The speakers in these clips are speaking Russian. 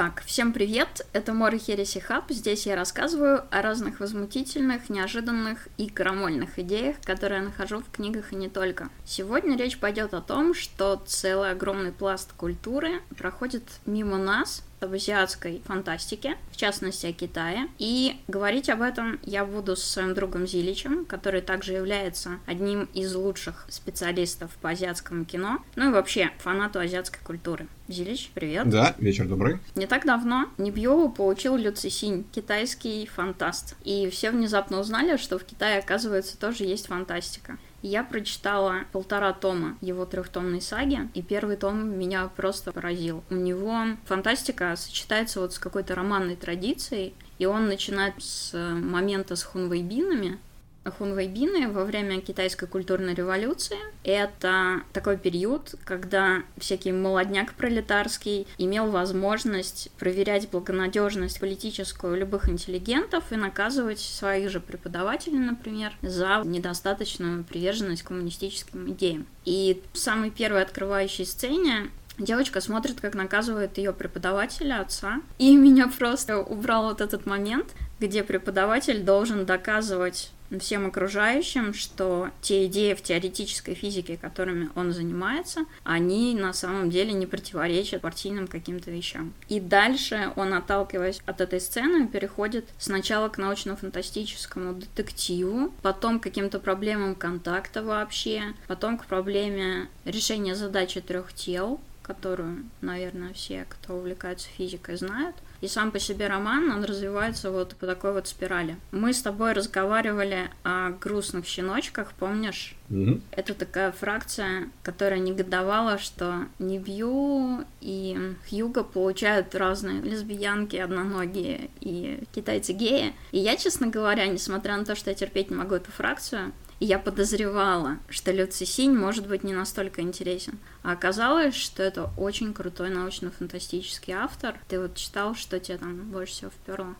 Так, всем привет, это Мора Хереси Хаб. Здесь я рассказываю о разных возмутительных, неожиданных и крамольных идеях, которые я нахожу в книгах и не только. Сегодня речь пойдет о том, что целый огромный пласт культуры проходит мимо нас, об азиатской фантастике, в частности о Китае. И говорить об этом я буду с своим другом Зиличем, который также является одним из лучших специалистов по азиатскому кино, ну и вообще фанату азиатской культуры. Зилич, привет. Да, вечер добрый. Не так давно Небьеву получил Лю Цисинь, китайский фантаст. И все внезапно узнали, что в Китае, оказывается, тоже есть фантастика. Я прочитала полтора тома его трехтомной саги, и первый том меня просто поразил. У него фантастика сочетается вот с какой-то романной традицией, и он начинает с момента с хунвейбинами, Хунвейбины во время китайской культурной революции. Это такой период, когда всякий молодняк пролетарский имел возможность проверять благонадежность политическую любых интеллигентов и наказывать своих же преподавателей, например, за недостаточную приверженность коммунистическим идеям. И в самой первой открывающей сцене Девочка смотрит, как наказывает ее преподавателя, отца. И меня просто убрал вот этот момент, где преподаватель должен доказывать всем окружающим, что те идеи в теоретической физике, которыми он занимается, они на самом деле не противоречат партийным каким-то вещам. И дальше он, отталкиваясь от этой сцены, переходит сначала к научно-фантастическому детективу, потом к каким-то проблемам контакта вообще, потом к проблеме решения задачи трех тел, которую, наверное, все, кто увлекается физикой, знают. И сам по себе роман, он развивается вот по такой вот спирали. Мы с тобой разговаривали о грустных щеночках, помнишь? Угу. Это такая фракция, которая негодовала, что Нибью и Хьюга получают разные лесбиянки, одноногие и китайцы геи. И я, честно говоря, несмотря на то, что я терпеть не могу эту фракцию, и я подозревала, что Люци Синь может быть не настолько интересен. А оказалось, что это очень крутой научно-фантастический автор. Ты вот читал, что тебе там больше всего вперло?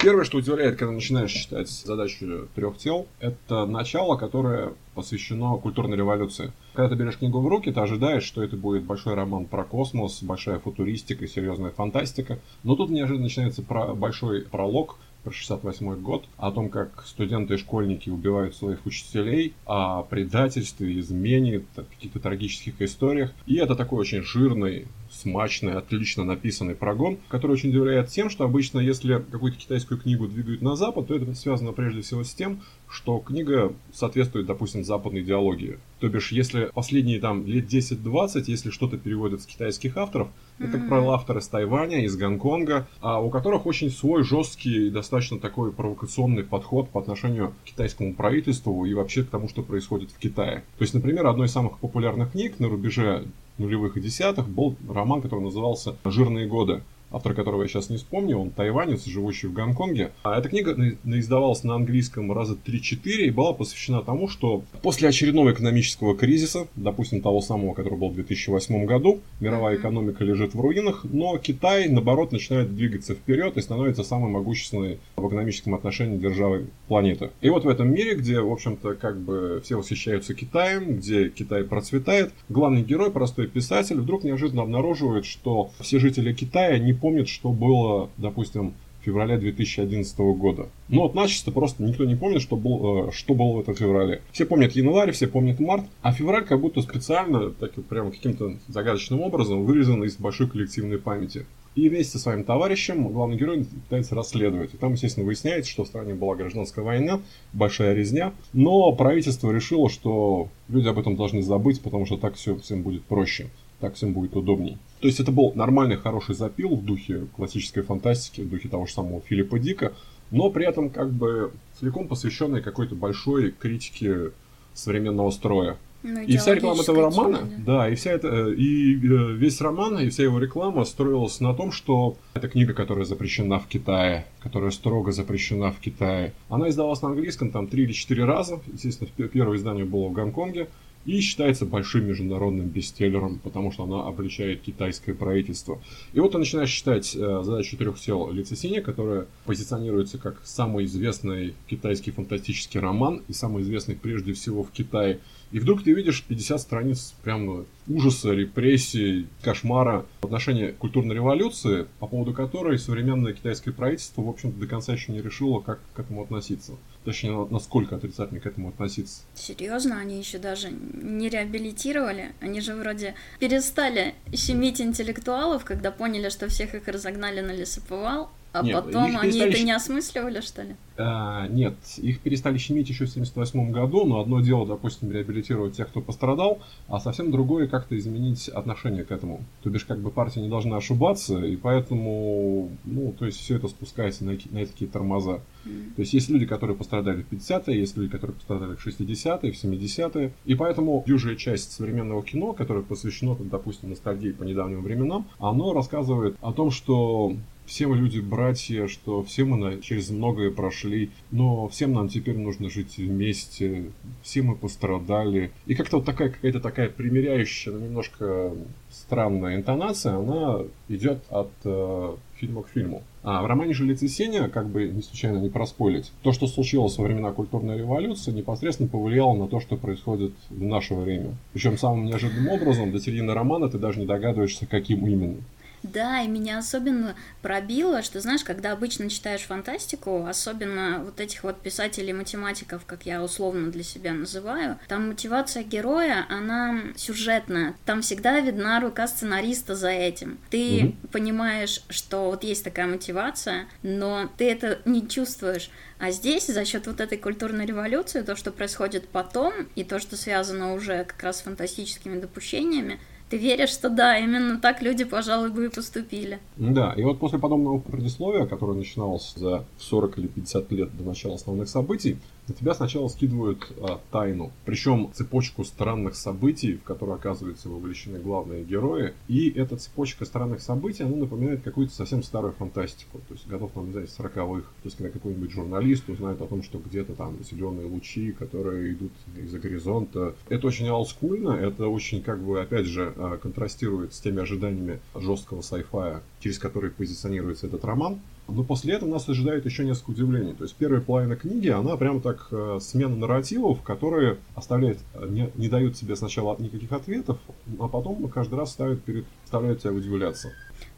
Первое, что удивляет, когда начинаешь читать задачу трех тел, это начало, которое посвящено культурной революции. Когда ты берешь книгу в руки, ты ожидаешь, что это будет большой роман про космос, большая футуристика, серьезная фантастика. Но тут неожиданно начинается про большой пролог про 68 год, о том, как студенты и школьники убивают своих учителей, о предательстве, измене, каких-то трагических историях. И это такой очень жирный, смачный, отлично написанный прогон, который очень удивляет тем, что обычно, если какую-то китайскую книгу двигают на Запад, то это связано прежде всего с тем, что книга соответствует, допустим, западной идеологии. То бишь, если последние там лет 10-20, если что-то переводят с китайских авторов, mm-hmm. это, как правило, авторы из Тайваня, из Гонконга, а у которых очень свой жесткий достаточно такой провокационный подход по отношению к китайскому правительству и вообще к тому, что происходит в Китае. То есть, например, одной из самых популярных книг на рубеже нулевых и десятых был роман, который назывался «Жирные годы» автор которого я сейчас не вспомню, он тайванец, живущий в Гонконге. А эта книга издавалась на английском раза 3-4 и была посвящена тому, что после очередного экономического кризиса, допустим, того самого, который был в 2008 году, мировая экономика лежит в руинах, но Китай, наоборот, начинает двигаться вперед и становится самой могущественной в экономическом отношении державой планеты. И вот в этом мире, где, в общем-то, как бы все восхищаются Китаем, где Китай процветает, главный герой, простой писатель, вдруг неожиданно обнаруживает, что все жители Китая не помнит, что было, допустим, в феврале 2011 года. Ну вот начисто просто никто не помнит, что, был, э, что было в этом феврале. Все помнят январь, все помнят март, а февраль как будто специально, так прямо каким-то загадочным образом вырезан из большой коллективной памяти. И вместе со своим товарищем главный герой пытается расследовать. И там, естественно, выясняется, что в стране была гражданская война, большая резня. Но правительство решило, что люди об этом должны забыть, потому что так все всем будет проще так всем будет удобней. То есть это был нормальный, хороший запил в духе классической фантастики, в духе того же самого Филиппа Дика, но при этом как бы целиком посвященный какой-то большой критике современного строя. Ну, и вся реклама этого романа, да. да, и вся это, и э, весь роман, и вся его реклама строилась на том, что это книга, которая запрещена в Китае, которая строго запрещена в Китае. Она издавалась на английском там три или четыре раза. Естественно, первое издание было в Гонконге и считается большим международным бестселлером, потому что она обличает китайское правительство. И вот ты начинаешь читать э, задачу трех тел Лицесиня, которая позиционируется как самый известный китайский фантастический роман и самый известный прежде всего в Китае И вдруг ты видишь 50 страниц прям ужаса, репрессий, кошмара в отношении культурной революции, по поводу которой современное китайское правительство, в общем-то, до конца еще не решило, как к этому относиться. Точнее, насколько отрицательно к этому относиться. Серьезно, они еще даже не реабилитировали? Они же вроде перестали щемить интеллектуалов, когда поняли, что всех их разогнали на лесоповал, а нет, потом они это не осмысливали, что ли? А, нет, их перестали щемить еще в 1978 году, но одно дело, допустим, реабилитировать тех, кто пострадал, а совсем другое как-то изменить отношение к этому. То бишь, как бы партия не должна ошибаться, и поэтому, ну, то есть все это спускается на, на такие тормоза. Mm. То есть есть люди, которые пострадали в 50-е, есть люди, которые пострадали в 60-е, в 70-е, и поэтому дюжая часть современного кино, которое посвящено, допустим, ностальгии по недавним временам, оно рассказывает о том, что все мы люди братья, что все мы через многое прошли, но всем нам теперь нужно жить вместе, все мы пострадали. И как-то вот такая какая-то такая примиряющая, но немножко странная интонация, она идет от э, фильма к фильму. А в романе «Жилицы Сеня», как бы не случайно не проспойлить, то, что случилось во времена культурной революции, непосредственно повлияло на то, что происходит в наше время. Причем самым неожиданным образом до середины романа ты даже не догадываешься, каким именно. Да, и меня особенно пробило, что, знаешь, когда обычно читаешь фантастику, особенно вот этих вот писателей-математиков, как я условно для себя называю, там мотивация героя, она сюжетная. Там всегда видна рука сценариста за этим. Ты угу. понимаешь, что вот есть такая мотивация, но ты это не чувствуешь. А здесь за счет вот этой культурной революции, то, что происходит потом, и то, что связано уже как раз с фантастическими допущениями, ты веришь, что да, именно так люди, пожалуй, бы и поступили. Да, и вот после подобного предисловия, которое начиналось за 40 или 50 лет до начала основных событий, на тебя сначала скидывают а, тайну, причем цепочку странных событий, в которые оказываются вовлечены главные герои. И эта цепочка странных событий, она напоминает какую-то совсем старую фантастику. То есть годов, там, не знаю, 40-х. То есть когда какой-нибудь журналист узнает о том, что где-то там зеленые лучи, которые идут из-за горизонта. Это очень олдскульно, это очень, как бы, опять же, а, контрастирует с теми ожиданиями жесткого сайфая, через который позиционируется этот роман. Но после этого нас ожидает еще несколько удивлений. То есть первая половина книги, она прям так э, смена нарративов, которые оставляют, э, не, не дают тебе сначала никаких ответов, а потом каждый раз ставят перед, заставляют тебя удивляться.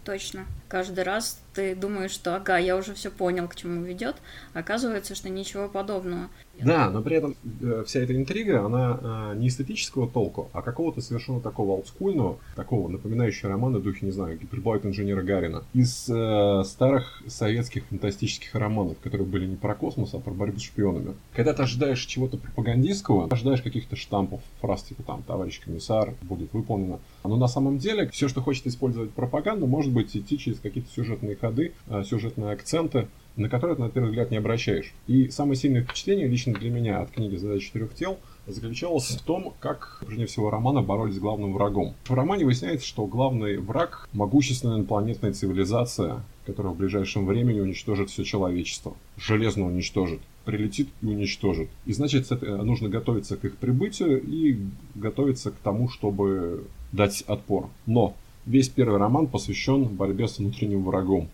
Точно. Каждый раз ты думаешь, что ага, я уже все понял, к чему ведет. Оказывается, что ничего подобного. Да, но при этом э, вся эта интрига, она э, не эстетического толку, а какого-то совершенно такого олдскульного, такого напоминающего романа духе, не знаю, гиперболайт инженера Гарина. Из э, старых советских фантастических романов, которые были не про космос, а про борьбу с шпионами. Когда ты ожидаешь чего-то пропагандистского, ожидаешь каких-то штампов, фраз типа там «товарищ комиссар», будет выполнено. Но на самом деле все, что хочет использовать пропаганду, может быть идти через какие-то сюжетные ходы, э, сюжетные акценты, на которые ты, на первый взгляд, не обращаешь. И самое сильное впечатление лично для меня от книги «Задача четырех тел» заключалось в том, как, прежде всего, романа боролись с главным врагом. В романе выясняется, что главный враг – могущественная инопланетная цивилизация, которая в ближайшем времени уничтожит все человечество. Железно уничтожит прилетит и уничтожит. И значит, нужно готовиться к их прибытию и готовиться к тому, чтобы дать отпор. Но весь первый роман посвящен борьбе с внутренним врагом.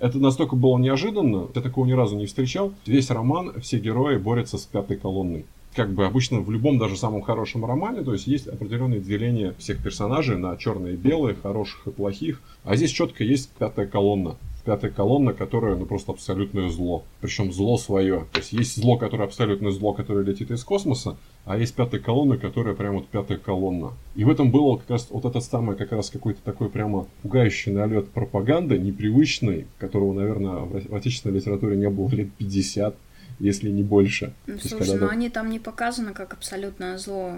Это настолько было неожиданно, я такого ни разу не встречал. Весь роман, все герои борются с пятой колонной. Как бы обычно в любом, даже самом хорошем романе, то есть есть определенное деление всех персонажей на черные и белые, хороших и плохих. А здесь четко есть пятая колонна пятая колонна, которая ну просто абсолютное зло. Причем зло свое. То есть есть зло, которое абсолютное зло, которое летит из космоса, а есть пятая колонна, которая прям вот пятая колонна. И в этом было как раз вот этот самый как раз какой-то такой прямо пугающий налет пропаганды, непривычный, которого, наверное, в отечественной литературе не было лет 50 если не больше. Ну, слушай, есть, но ну, они там не показаны как абсолютное зло.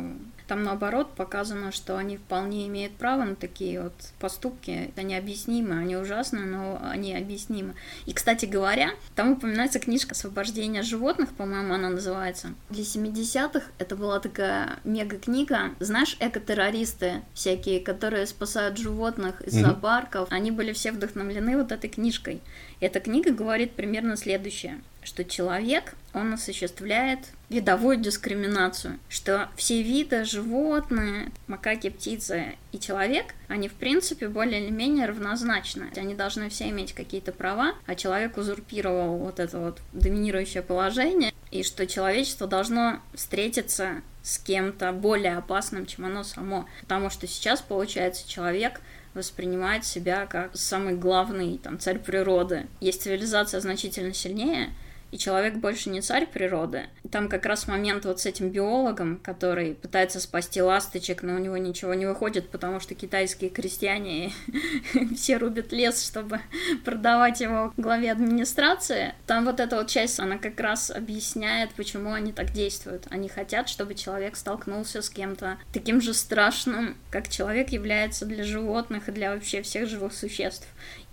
Там наоборот показано, что они вполне имеют право на такие вот поступки. Это необъяснимо, они ужасны, но они объяснимы. И, кстати говоря, там упоминается книжка «Освобождение животных», по-моему, она называется. Для 70-х это была такая мега-книга. Знаешь, экотеррористы всякие, которые спасают животных из mm-hmm. зоопарков, они были все вдохновлены вот этой книжкой. Эта книга говорит примерно следующее что человек, он осуществляет видовую дискриминацию, что все виды, животные, макаки, птицы и человек, они в принципе более или менее равнозначны. Они должны все иметь какие-то права, а человек узурпировал вот это вот доминирующее положение. и что человечество должно встретиться с кем-то более опасным, чем оно само. Потому что сейчас, получается, человек воспринимает себя как самый главный там, царь природы. Есть цивилизация значительно сильнее, и человек больше не царь природы. Там как раз момент вот с этим биологом, который пытается спасти ласточек, но у него ничего не выходит, потому что китайские крестьяне все рубят лес, чтобы продавать его главе администрации. Там вот эта вот часть, она как раз объясняет, почему они так действуют. Они хотят, чтобы человек столкнулся с кем-то таким же страшным, как человек является для животных и для вообще всех живых существ.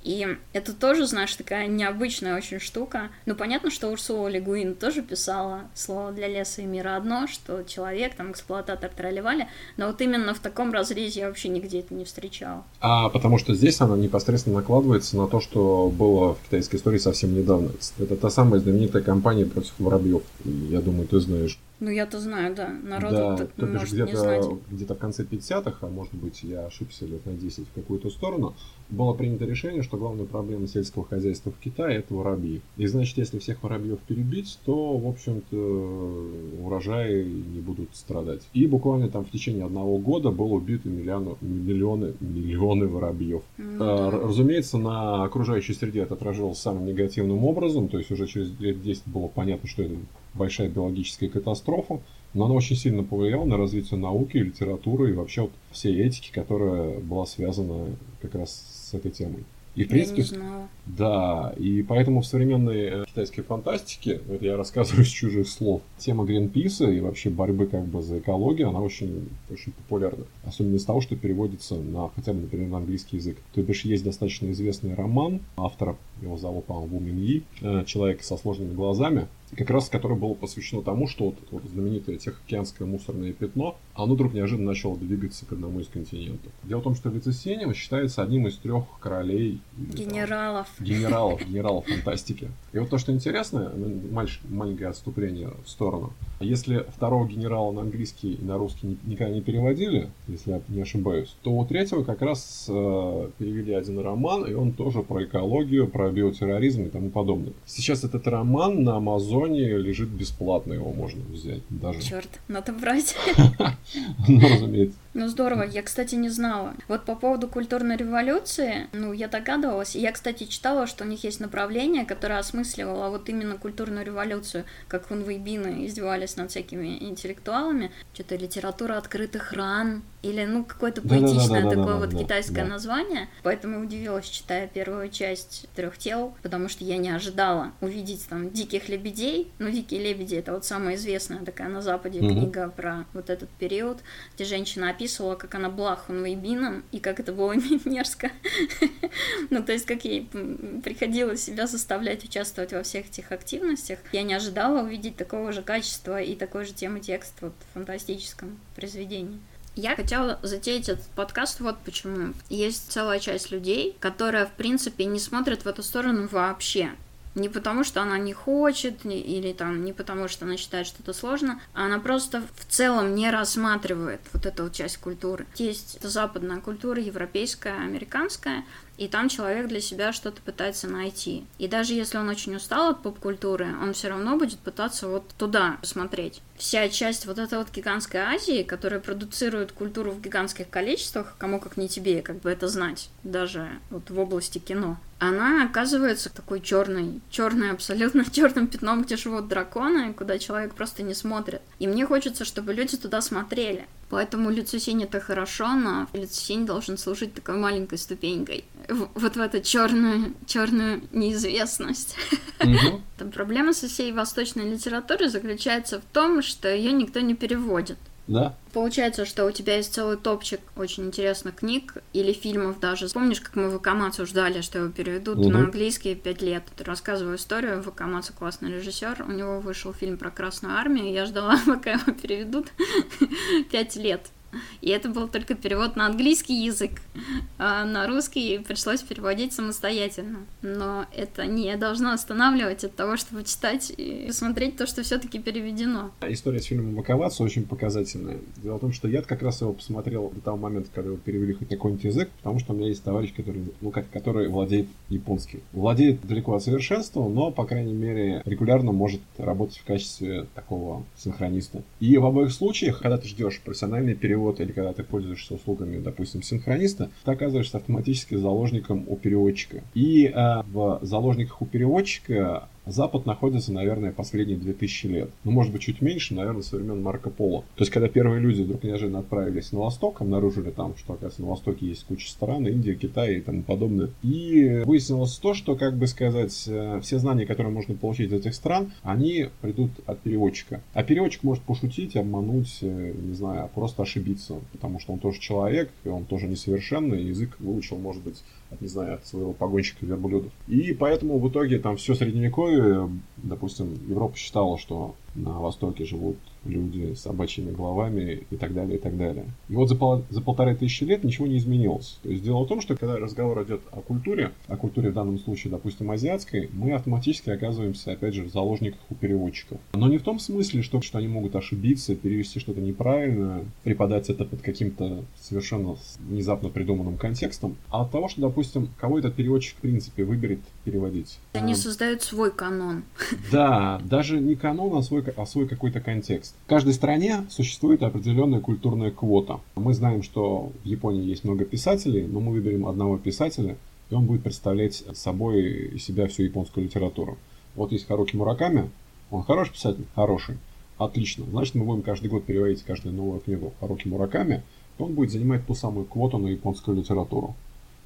И это тоже, знаешь, такая необычная очень штука. Ну, понятно, что Урсула Легуин тоже писала слово для леса и мира одно, что человек, там, эксплуататор тролливали, но вот именно в таком разрезе я вообще нигде это не встречала. А потому что здесь она непосредственно накладывается на то, что было в китайской истории совсем недавно. Это та самая знаменитая кампания против воробьев. Я думаю, ты знаешь. Ну, я-то знаю, да. Народ да, так то бишь может не где-то, знать. где-то в конце 50-х, а может быть я ошибся лет на 10 в какую-то сторону, было принято решение, что главная проблема сельского хозяйства в Китае это воробьи. И значит, если всех воробьев перебить, то, в общем-то, урожаи не будут страдать. И буквально там в течение одного года было убито миллионы, миллионы, миллионы воробьев. Ну А, да. Разумеется, на окружающей среде это отражалось самым негативным образом, то есть уже через лет 10 было понятно, что это большая биологическая катастрофа, но она очень сильно повлияла на развитие науки, литературы и вообще вот всей этики, которая была связана как раз с этой темой. И, в принципе, да, и поэтому в современной э, китайской фантастике, это я рассказываю с чужих слов, тема Гринписа и вообще борьбы как бы за экологию, она очень, очень популярна. Особенно из того, что переводится на хотя бы, например, на английский язык. То бишь есть достаточно известный роман автора, его зовут, по-моему, Ву Мин Yi, э, человек со сложными глазами, как раз которое было посвящено тому, что вот, это вот знаменитое Тихоокеанское мусорное пятно, оно вдруг неожиданно начало двигаться к одному из континентов. Дело в том, что Вицесенин считается одним из трех королей или там, Генералов. генералов, генералов фантастики. И вот то, что интересно, маленькое отступление в сторону. Если второго генерала на английский и на русский ни- никогда не переводили, если я не ошибаюсь, то у третьего как раз э, перевели один роман, и он тоже про экологию, про биотерроризм и тому подобное. Сейчас этот роман на Амазоне лежит бесплатно, его можно взять даже. Черт, надо брать. Ну, разумеется. Ну здорово, я, кстати, не знала. Вот по поводу культурной революции, ну, я догадывалась. Я, кстати, читала, что у них есть направление, которое осмысливало вот именно культурную революцию, как хунвейбины издевались над всякими интеллектуалами. Что-то литература открытых ран, или, ну, какое-то поэтичное такое вот китайское название. Поэтому удивилась, читая первую часть трех тел, потому что я не ожидала увидеть там диких лебедей. Ну, дикие лебеди это вот самая известная такая на Западе книга про вот этот период, где женщина описывала, как она была хунвейбином, и как это было мерзко. Ну, то есть, как ей приходилось себя заставлять участвовать во всех этих активностях. Я не ожидала увидеть такого же качества и такой же темы текста вот в фантастическом произведении. Я хотела затеять этот подкаст вот почему. Есть целая часть людей, которая, в принципе, не смотрит в эту сторону вообще. Не потому, что она не хочет, или там не потому, что она считает, что это сложно, а она просто в целом не рассматривает вот эту вот часть культуры. Есть западная культура, европейская, американская, и там человек для себя что-то пытается найти. И даже если он очень устал от поп-культуры, он все равно будет пытаться вот туда посмотреть. Вся часть вот этой вот гигантской Азии, которая продуцирует культуру в гигантских количествах, кому как не тебе, как бы это знать, даже вот в области кино, она оказывается такой черной, черной абсолютно черным пятном, где живут драконы, куда человек просто не смотрит. И мне хочется, чтобы люди туда смотрели. Поэтому Люцисень это хорошо, но Люцисень должен служить такой маленькой ступенькой вот в эту черную, черную неизвестность. Там проблема со всей восточной литературой заключается в том, что ее никто не переводит. Да? Получается, что у тебя есть целый топчик очень интересных книг или фильмов даже. Помнишь, как мы Вакамацу ждали, что его переведут Мгм. на английский пять лет? Рассказываю историю. Вакамацу классный режиссер. У него вышел фильм про Красную Армию. Я ждала, пока его переведут пять лет. И это был только перевод на английский язык, а на русский пришлось переводить самостоятельно. Но это не должно останавливать от того, чтобы читать и смотреть то, что все-таки переведено. История с фильмом «Маковаться» очень показательная. Дело в том, что я как раз его посмотрел до того момента, когда его перевели хоть на какой-нибудь язык, потому что у меня есть товарищ, который, ну, как, который владеет японским. Владеет далеко от совершенства, но, по крайней мере, регулярно может работать в качестве такого синхрониста. И в обоих случаях, когда ты ждешь профессиональный перевод или когда ты пользуешься услугами, допустим, синхрониста, ты оказываешься автоматически заложником у переводчика. И э, в заложниках у переводчика Запад находится, наверное, последние 2000 лет. Ну, может быть, чуть меньше, наверное, со времен Марко Поло. То есть, когда первые люди вдруг неожиданно отправились на восток, обнаружили там, что, оказывается, на востоке есть куча стран, Индия, Китай и тому подобное. И выяснилось то, что, как бы сказать, э, все знания, которые можно получить из этих стран, они придут от переводчика. А переводчик может пошутить, обмануть, э, не знаю, просто ошибиться, потому что он тоже человек, и он тоже несовершенный, язык выучил, может быть, не знаю, от своего погонщика верблюдов. И поэтому в итоге там все средневековье, допустим, Европа считала, что на Востоке живут люди с собачьими головами и так далее, и так далее. И вот за, пол, за полторы тысячи лет ничего не изменилось. То есть дело в том, что когда разговор идет о культуре, о культуре в данном случае, допустим, азиатской, мы автоматически оказываемся, опять же, в заложниках у переводчиков. Но не в том смысле, что, что они могут ошибиться, перевести что-то неправильно, преподать это под каким-то совершенно внезапно придуманным контекстом, а от того, что, допустим, кого этот переводчик, в принципе, выберет переводить. Они создают свой канон. Да, даже не канон, а свой, а свой какой-то контекст. В каждой стране существует определенная культурная квота. Мы знаем, что в Японии есть много писателей, но мы выберем одного писателя, и он будет представлять собой и себя всю японскую литературу. Вот есть Харуки Мураками, он хороший писатель? Хороший. Отлично. Значит, мы будем каждый год переводить каждую новую книгу Харуки Мураками, и он будет занимать ту самую квоту на японскую литературу.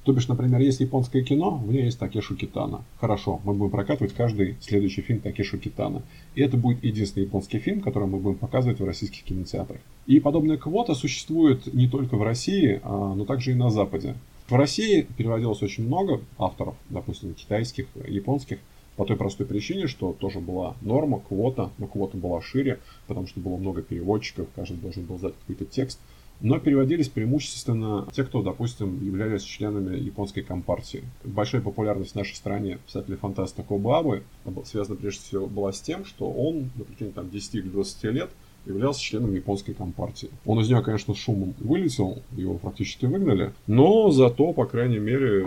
То бишь, например, есть японское кино, в ней есть Такешу Китана. Хорошо, мы будем прокатывать каждый следующий фильм Такешу Китана. И это будет единственный японский фильм, который мы будем показывать в российских кинотеатрах. И подобная квота существует не только в России, а, но также и на Западе. В России переводилось очень много авторов, допустим, китайских, японских, по той простой причине, что тоже была норма, квота, но квота была шире, потому что было много переводчиков, каждый должен был сдать какой-то текст – но переводились преимущественно те, кто, допустим, являлись членами японской компартии. Большая популярность в нашей стране писателя-фантаста Кобабы связана прежде всего была с тем, что он на протяжении там, 10 или 20 лет являлся членом японской компартии. Он из нее, конечно, шумом вылетел, его практически выгнали, но зато, по крайней мере,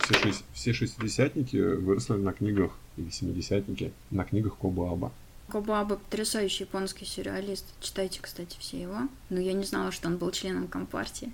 все, шесть, все шестидесятники выросли на книгах, или семидесятники, на книгах Кобаба. Кобаба потрясающий японский сюрреалист. Читайте, кстати, все его. Но я не знала, что он был членом компартии.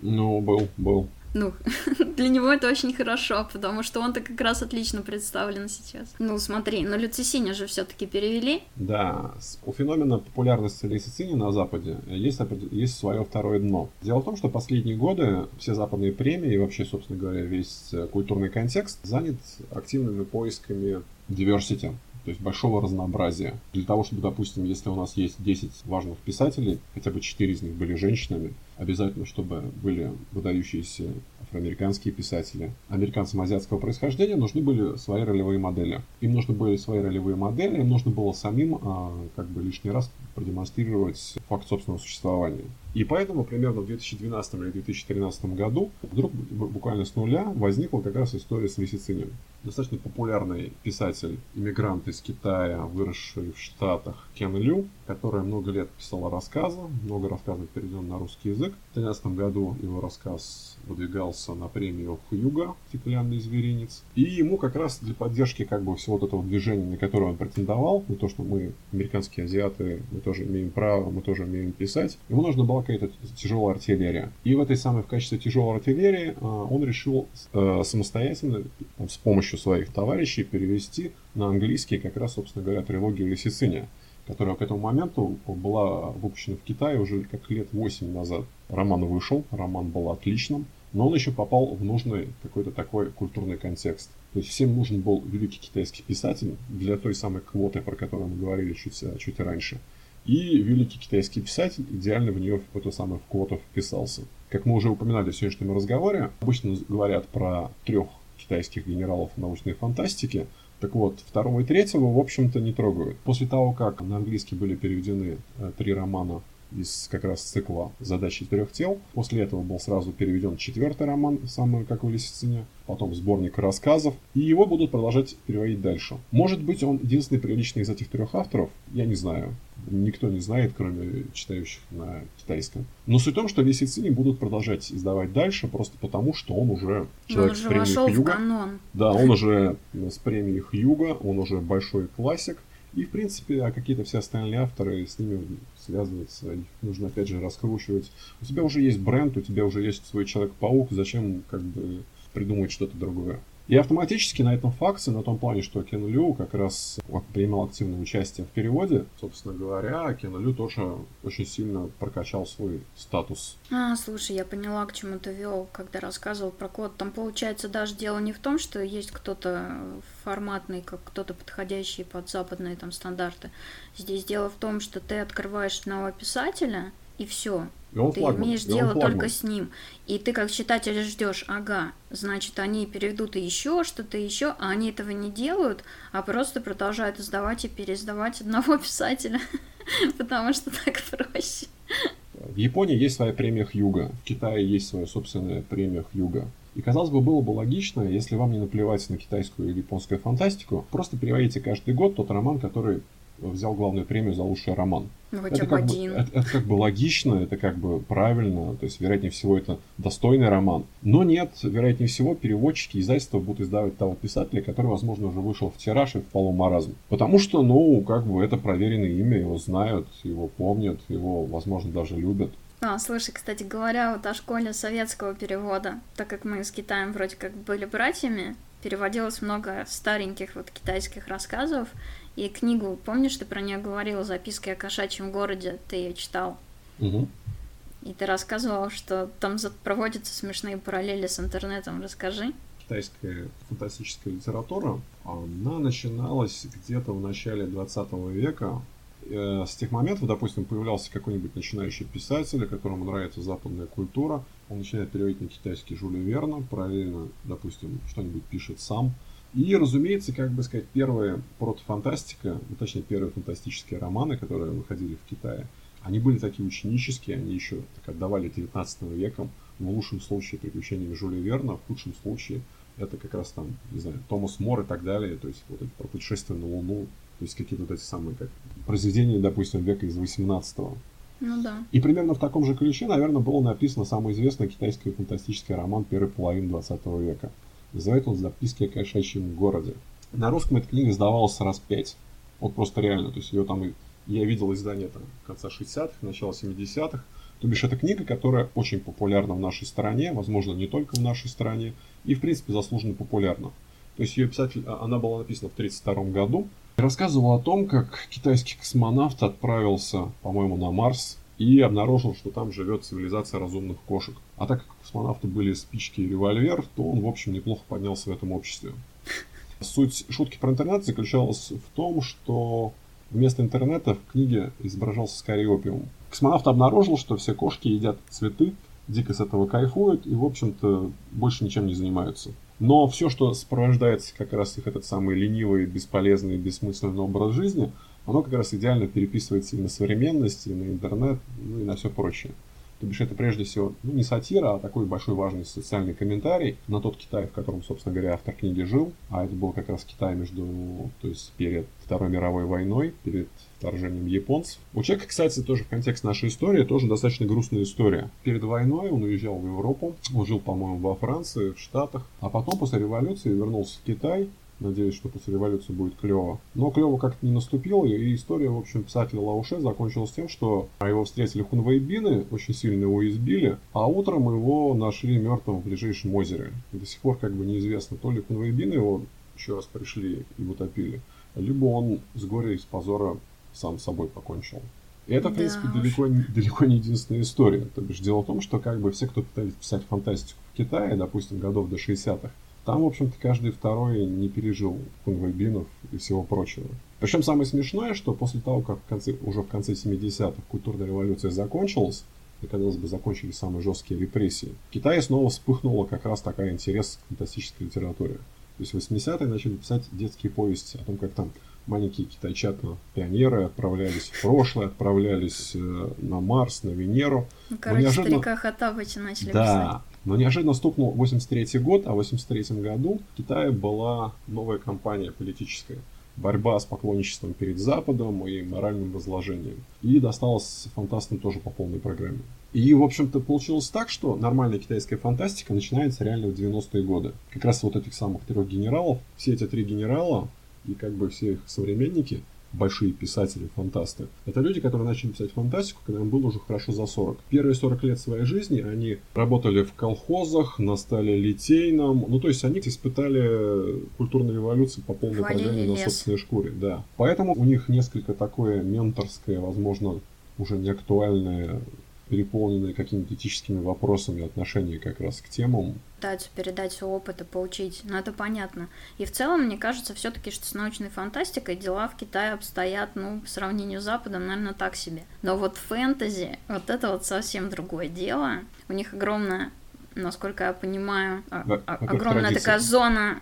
Ну, был, был. Ну, для него это очень хорошо, потому что он-то как раз отлично представлен сейчас. Ну, смотри, но Люцисиня же все таки перевели. Да, у феномена популярности Люцисини на Западе есть, есть свое второе дно. Дело в том, что последние годы все западные премии и вообще, собственно говоря, весь э, культурный контекст занят активными поисками diversity, то есть большого разнообразия. Для того, чтобы, допустим, если у нас есть 10 важных писателей, хотя бы 4 из них были женщинами, обязательно, чтобы были выдающиеся афроамериканские писатели. Американцам азиатского происхождения нужны были свои ролевые модели. Им нужны были свои ролевые модели, им нужно было самим а, как бы лишний раз продемонстрировать факт собственного существования. И поэтому примерно в 2012 или 2013 году вдруг буквально с нуля возникла как раз история с Лисицинем. Достаточно популярный писатель, иммигрант из Китая, выросший в Штатах, Кен Лю, которая много лет писала рассказы, много рассказов переведен на русский язык. В 2013 году его рассказ выдвигался на премию Хьюга «Стеклянный зверинец». И ему как раз для поддержки как бы всего вот этого движения, на которое он претендовал, не то, что мы, американские азиаты, мы тоже имеем право, мы тоже умеем писать, ему нужна была какая-то тяжелая артиллерия. И в этой самой в качестве тяжелой артиллерии а, он решил э, самостоятельно, с помощью своих товарищей, перевести на английский как раз, собственно говоря, трилогию Лисициня которая к этому моменту была выпущена в Китае уже как лет 8 назад. Роман вышел, роман был отличным, но он еще попал в нужный какой-то такой культурный контекст. То есть всем нужен был великий китайский писатель для той самой квоты, про которую мы говорили чуть, чуть раньше. И великий китайский писатель идеально в нее, в эту самую в квоту вписался. Как мы уже упоминали в сегодняшнем разговоре, обычно говорят про трех китайских генералов научной фантастики – так вот, второго и третьего, в общем-то, не трогают. После того, как на английский были переведены э, три романа из как раз цикла «Задачи трех тел». После этого был сразу переведен четвертый роман «Самое как в Лисицине», потом сборник рассказов, и его будут продолжать переводить дальше. Может быть, он единственный приличный из этих трех авторов, я не знаю. Никто не знает, кроме читающих на китайском. Но суть в том, что Лисицини будут продолжать издавать дальше, просто потому, что он уже человек он уже с премией Хьюга. Да, он уже с премией Хьюга, он уже большой классик. И, в принципе, а какие-то все остальные авторы с ними связываться, их нужно, опять же, раскручивать. У тебя уже есть бренд, у тебя уже есть свой Человек-паук, зачем, как бы, придумывать что-то другое? И автоматически на этом факте, на том плане, что Кен Лю как раз принимал активное участие в переводе, собственно говоря, Кен Лю тоже очень сильно прокачал свой статус. А, слушай, я поняла, к чему ты вел, когда рассказывал про код. Там получается даже дело не в том, что есть кто-то форматный, как кто-то подходящий под западные там стандарты. Здесь дело в том, что ты открываешь одного писателя, и все. И ты флагман. имеешь дело только с ним. И ты как читатель ждешь, ага, значит, они переведут еще что-то еще, а они этого не делают, а просто продолжают издавать и переиздавать одного писателя, потому что так проще. В Японии есть своя премия Хьюга, в Китае есть своя собственная премия Хьюга. И казалось бы, было бы логично, если вам не наплевать на китайскую или японскую фантастику, просто переводите каждый год тот роман, который взял главную премию за лучший роман. Ну, бы один. Бы, это, это как бы логично, это как бы правильно, то есть, вероятнее всего, это достойный роман. Но нет, вероятнее всего, переводчики издательства будут издавать того писателя, который, возможно, уже вышел в тираж и впал в маразм. Потому что, ну, как бы это проверенное имя, его знают, его помнят, его, возможно, даже любят. А, слушай, кстати говоря, вот о школе советского перевода, так как мы с Китаем вроде как были братьями, переводилось много стареньких вот китайских рассказов, и книгу, помнишь, ты про нее говорила, записки о кошачьем городе, ты ее читал? Угу. И ты рассказывал, что там проводятся смешные параллели с интернетом. Расскажи. Китайская фантастическая литература, она начиналась где-то в начале 20 века. Э, с тех моментов, допустим, появлялся какой-нибудь начинающий писатель, которому нравится западная культура, он начинает переводить на китайский Жюля Верна, параллельно, допустим, что-нибудь пишет сам – и, разумеется, как бы сказать, первая протофантастика, ну, точнее, первые фантастические романы, которые выходили в Китае, они были такие ученические, они еще так отдавали 19 веком, в лучшем случае приключениями Жюля Верна, в худшем случае это как раз там, не знаю, Томас Мор и так далее, то есть вот это про путешествие на Луну, то есть какие-то вот эти самые как произведения, допустим, века из 18-го. Ну да. И примерно в таком же ключе, наверное, было написано самый известный китайский фантастический роман первой половины 20 века. Называет он «Записки о кошачьем городе». На русском эта книга издавалась раз пять. Вот просто реально. То есть ее там я видел издание там конца 60-х, начала 70-х. То бишь, это книга, которая очень популярна в нашей стране, возможно, не только в нашей стране, и, в принципе, заслуженно популярна. То есть ее писатель, а, она была написана в 1932 году, и рассказывала о том, как китайский космонавт отправился, по-моему, на Марс и обнаружил, что там живет цивилизация разумных кошек. А так как у космонавта были спички и револьвер, то он, в общем, неплохо поднялся в этом обществе. Суть шутки про интернет заключалась в том, что вместо интернета в книге изображался скорее опиум. Космонавт обнаружил, что все кошки едят цветы, дико с этого кайфуют и, в общем-то, больше ничем не занимаются. Но все, что сопровождается как раз их этот самый ленивый, бесполезный, бессмысленный образ жизни – оно как раз идеально переписывается и на современность, и на интернет, ну и на все прочее. То бишь это прежде всего ну, не сатира, а такой большой важный социальный комментарий на тот Китай, в котором, собственно говоря, автор книги жил. А это был как раз Китай между, то есть перед Второй мировой войной, перед вторжением японцев. У человека, кстати, тоже в контексте нашей истории, тоже достаточно грустная история. Перед войной он уезжал в Европу, он жил, по-моему, во Франции, в Штатах, а потом после революции вернулся в Китай, Надеюсь, что после революции будет клево. Но клево как-то не наступило, и история, в общем, писателя Лауше закончилась тем, что его встретили хунвейбины, очень сильно его избили, а утром его нашли мертвым в ближайшем озере. И до сих пор как бы неизвестно, то ли хунвейбины его еще раз пришли и утопили, либо он с горя и с позора сам собой покончил. И это, в принципе, да далеко, далеко не единственная история. То бишь, дело в том, что как бы все, кто пытались писать фантастику в Китае, допустим, годов до 60-х, там, в общем-то, каждый второй не пережил конвойбинов и всего прочего. Причем самое смешное, что после того, как в конце, уже в конце 70-х культурная революция закончилась, и, казалось бы, закончились самые жесткие репрессии, в Китае снова вспыхнула как раз такая интерес к фантастической литературе. То есть в 80-е начали писать детские повести о том, как там маленькие китайчата, пионеры отправлялись в прошлое, отправлялись э, на Марс, на Венеру. Ну, короче, неожиданно... старика Хаттабыча начали да, писать. Но неожиданно стукнул 83 год, а в 83 году в Китае была новая кампания политическая. Борьба с поклонничеством перед Западом и моральным разложением. И досталось фантастам тоже по полной программе. И, в общем-то, получилось так, что нормальная китайская фантастика начинается реально в 90-е годы. Как раз вот этих самых трех генералов, все эти три генерала и как бы все их современники, большие писатели, фантасты. Это люди, которые начали писать фантастику, когда им было уже хорошо за 40. Первые 40 лет своей жизни они работали в колхозах, на стале литейном. Ну, то есть они испытали культурную революцию по полной программе на собственной шкуре. Да. Поэтому у них несколько такое менторское, возможно, уже не актуальное переполненные какими-то этическими вопросами отношение как раз к темам. Пытаются передать свой опыт и поучить, но это понятно. И в целом, мне кажется, все-таки, что с научной фантастикой дела в Китае обстоят, ну, по сравнению с Западом, наверное, так себе. Но вот фэнтези, вот это вот совсем другое дело. У них огромная насколько я понимаю, Да, огромная традиция. такая зона,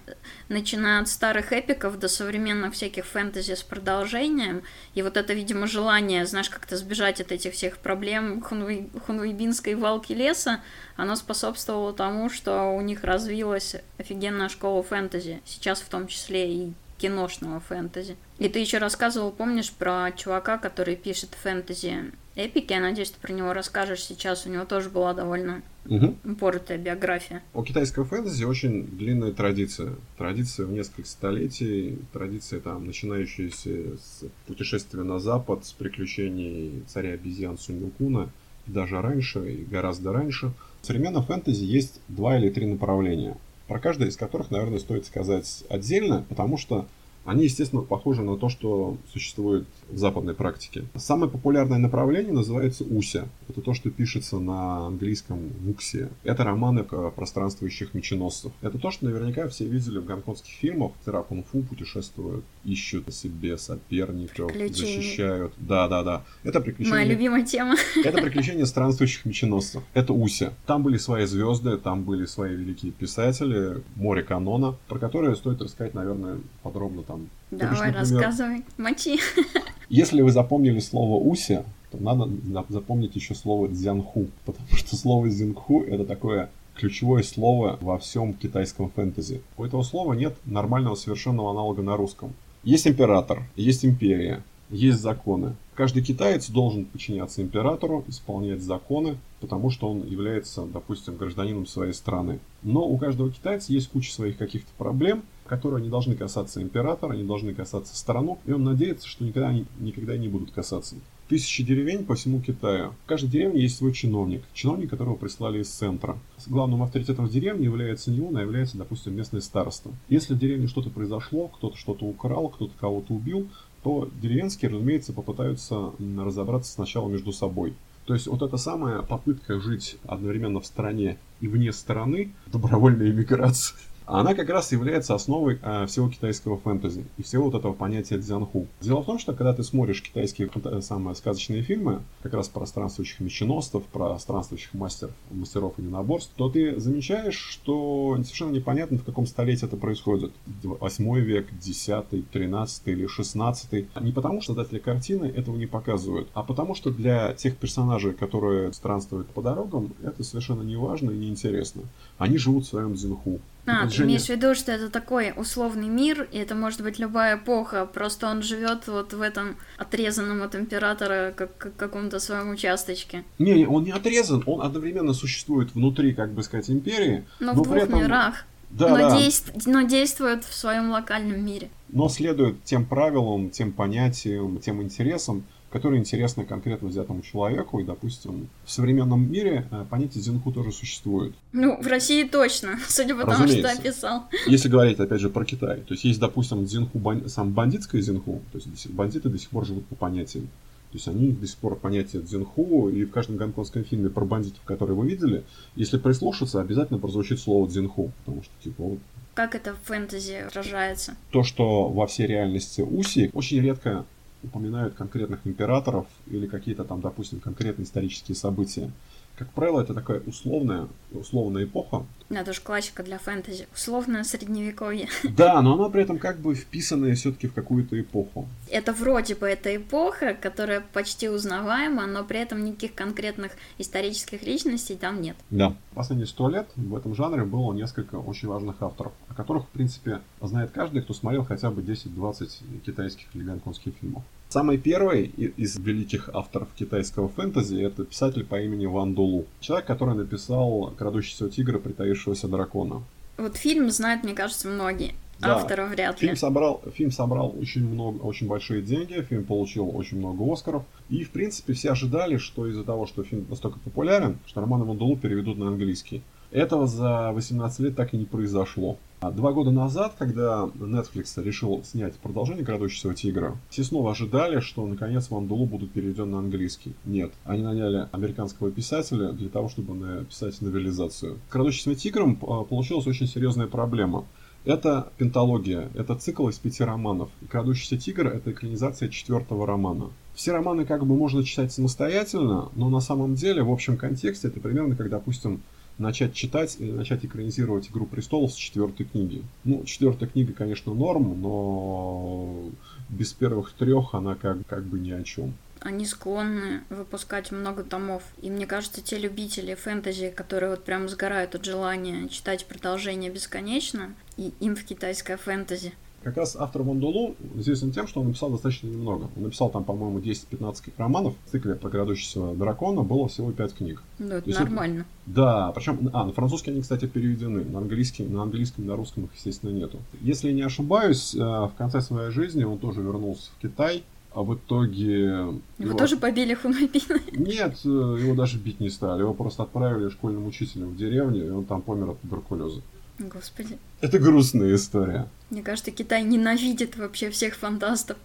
начиная от старых эпиков до современных всяких фэнтези с продолжением. И вот это, видимо, желание, знаешь, как-то сбежать от этих всех проблем хунвей, хунвейбинской валки леса, оно способствовало тому, что у них развилась офигенная школа фэнтези. Сейчас в том числе и киношного фэнтези. И ты еще рассказывал, помнишь, про чувака, который пишет фэнтези эпики. Я надеюсь, ты про него расскажешь сейчас. У него тоже была довольно Угу. упоротая биография. У китайского фэнтези очень длинная традиция. Традиция в несколько столетий. Традиция там, начинающаяся с путешествия на запад, с приключений царя обезьян Суньюкуна, и даже раньше, и гораздо раньше. В современном фэнтези есть два или три направления, про каждое из которых, наверное, стоит сказать отдельно, потому что они, естественно, похожи на то, что существует в западной практике. Самое популярное направление называется уся. Это то, что пишется на английском вуксе. Это романы про пространствующих меченосцев. Это то, что наверняка все видели в гонконгских фильмах. Мастера кунг-фу путешествуют, ищут себе соперников, защищают. Да, да, да. Это приключения. Моя любимая тема. Это приключения странствующих меченосцев. Это Уся. Там были свои звезды, там были свои великие писатели, море канона, про которые стоит рассказать, наверное, подробно там. То бишь, Давай, например, рассказывай. Мочи. Если вы запомнили слово Уся, то надо на- запомнить еще слово дзянху, потому что слово дзянху это такое ключевое слово во всем китайском фэнтези. У этого слова нет нормального совершенного аналога на русском. Есть император, есть империя, есть законы. Каждый китаец должен подчиняться императору, исполнять законы, потому что он является, допустим, гражданином своей страны. Но у каждого китайца есть куча своих каких-то проблем, которые не должны касаться императора, не должны касаться страну, и он надеется, что никогда, они- никогда не будут касаться. Тысячи деревень по всему Китаю. В каждой деревне есть свой чиновник. Чиновник, которого прислали из центра. Главным авторитетом в деревне является не он, а является, допустим, местный староста. Если в деревне что-то произошло, кто-то что-то украл, кто-то кого-то убил, то деревенские, разумеется, попытаются разобраться сначала между собой. То есть вот эта самая попытка жить одновременно в стране и вне страны, добровольная иммиграция, она как раз является основой э, всего китайского фэнтези и всего вот этого понятия дзянху. Дело в том, что когда ты смотришь китайские фанта- самые сказочные фильмы, как раз про странствующих меченосцев, про странствующих мастеров, мастеров единоборств, то ты замечаешь, что совершенно непонятно, в каком столетии это происходит. Восьмой век, десятый, тринадцатый или шестнадцатый. Не потому, что создатели картины этого не показывают, а потому, что для тех персонажей, которые странствуют по дорогам, это совершенно не важно и неинтересно. Они живут в своем дзинху. А, ты имеешь в виду, что это такой условный мир, и это может быть любая эпоха, просто он живет вот в этом отрезанном от императора как, как каком-то своем участочке. Не, не, он не отрезан, он одновременно существует внутри, как бы сказать, империи. Но, Но в двух этом- мирах. Да, но, да, дейст- но действует в своем локальном мире. но следует тем правилам, тем понятиям, тем интересам, которые интересны конкретно взятому человеку. И, допустим, в современном мире э, понятие дзинху тоже существует. Ну, в России точно, судя по тому, что описал. Если говорить, опять же, про Китай. То есть есть, допустим, дзинху, бан- сам бандитское дзинху. То есть бандиты до сих пор живут по понятиям. То есть они до сих пор понятие дзинху, и в каждом гонконгском фильме про бандитов, которые вы видели, если прислушаться, обязательно прозвучит слово дзинху. Потому что, типа, вот Как это в фэнтези отражается? то, что во всей реальности Уси очень редко упоминают конкретных императоров или какие-то там, допустим, конкретные исторические события. Как правило, это такая условная, условная эпоха. Это же классика для фэнтези. Условное средневековье. Да, но она при этом как бы вписанная все-таки в какую-то эпоху. Это вроде бы эта эпоха, которая почти узнаваема, но при этом никаких конкретных исторических личностей там нет. Да. Последние сто лет в этом жанре было несколько очень важных авторов, о которых, в принципе, знает каждый, кто смотрел хотя бы 10-20 китайских или гонконгских фильмов. Самый первый из великих авторов китайского фэнтези это писатель по имени Ван Долу. Человек, который написал «Крадущийся тигра, притаившегося дракона». Вот фильм знают, мне кажется, многие. Да. Автора вряд ли. Фильм собрал, фильм собрал очень много, очень большие деньги, фильм получил очень много Оскаров. И, в принципе, все ожидали, что из-за того, что фильм настолько популярен, что роман Вандулу переведут на английский. Этого за 18 лет так и не произошло. А два года назад, когда Netflix решил снять продолжение «Крадущегося тигра», все снова ожидали, что наконец Вандулу будут переведен на английский. Нет, они наняли американского писателя для того, чтобы написать новелизацию. «Крадущимся тигром» а, получилась очень серьезная проблема. Это пентология, это цикл из пяти романов. И «Крадущийся тигр» — это экранизация четвертого романа. Все романы как бы можно читать самостоятельно, но на самом деле в общем контексте это примерно как, допустим, начать читать начать экранизировать «Игру престолов» с четвертой книги. Ну, четвертая книга, конечно, норм, но без первых трех она как, как бы ни о чем. Они склонны выпускать много томов. И мне кажется, те любители фэнтези, которые вот прям сгорают от желания читать продолжение бесконечно, и им в китайское фэнтези – как раз автор Вондолу известен тем, что он написал достаточно немного. Он написал там, по-моему, 10-15 романов. В цикле про грядущего дракона было всего 5 книг. Ну, это нормально. Это... Да, причем, а, на французский они, кстати, переведены. На английский, на английском, на русском их, естественно, нету. Если не ошибаюсь, э, в конце своей жизни он тоже вернулся в Китай, а в итоге... Его, его тоже побили хунвейбины? Нет, э, его даже бить не стали. Его просто отправили школьным учителем в деревню, и он там помер от туберкулеза. Господи. Это грустная история. Мне кажется, Китай ненавидит вообще всех фантастов.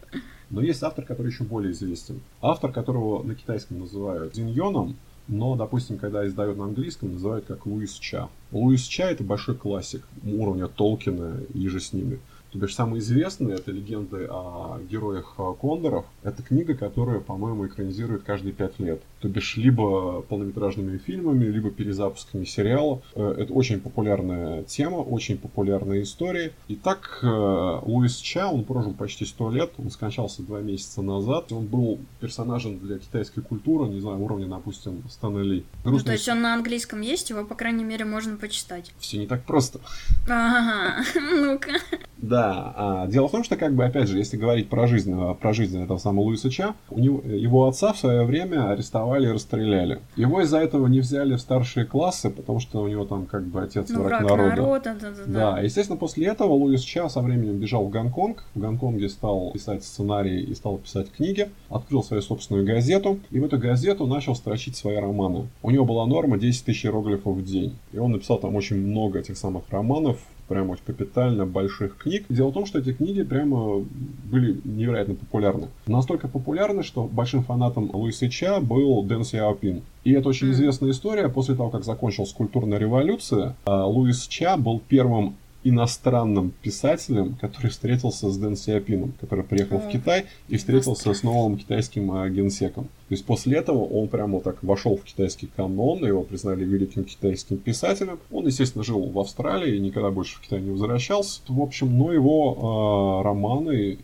Но есть автор, который еще более известен. Автор, которого на китайском называют Зиньоном, но, допустим, когда издают на английском, называют как Луис Ча. Луис Ча это большой классик уровня Толкина и же с ними. То бишь, самые известные это легенды о героях Кондоров. Это книга, которая, по-моему, экранизирует каждые пять лет. То бишь, либо полнометражными фильмами, либо перезапусками сериалов. Э, это очень популярная тема, очень популярная история. И так э, Луис Ча, он прожил почти сто лет, он скончался два месяца назад. Он был персонажем для китайской культуры, не знаю, уровня, допустим, Стана Ли. Ну, то есть он на английском есть, его, по крайней мере, можно почитать. Все не так просто. Ага, ну-ка. Да, а, дело в том, что, как бы, опять же, если говорить про жизнь, а, про жизнь этого самого Луиса Ча, у него, его отца в свое время арестовали и расстреляли. Его из-за этого не взяли в старшие классы, потому что у него там, как бы, отец ну, враг, враг народа. народа да, да, да. да, естественно, после этого Луис Ча со временем бежал в Гонконг. В Гонконге стал писать сценарии и стал писать книги. Открыл свою собственную газету. И в эту газету начал строчить свои романы. У него была норма 10 тысяч иероглифов в день. И он написал там очень много этих самых романов, прям очень капитально больших книг. Дело в том, что эти книги прямо были невероятно популярны. Настолько популярны, что большим фанатом Луиса Ча был Дэн Сяопин. И это очень известная история. После того, как закончилась культурная революция, а, Луис Ча был первым иностранным писателем, который встретился с Дэн Сиапином, который приехал в Китай и встретился с новым китайским а, генсеком. То есть после этого он прямо так вошел в китайский канон, его признали великим китайским писателем. Он, естественно, жил в Австралии и никогда больше в Китай не возвращался. В общем, но его э, романы,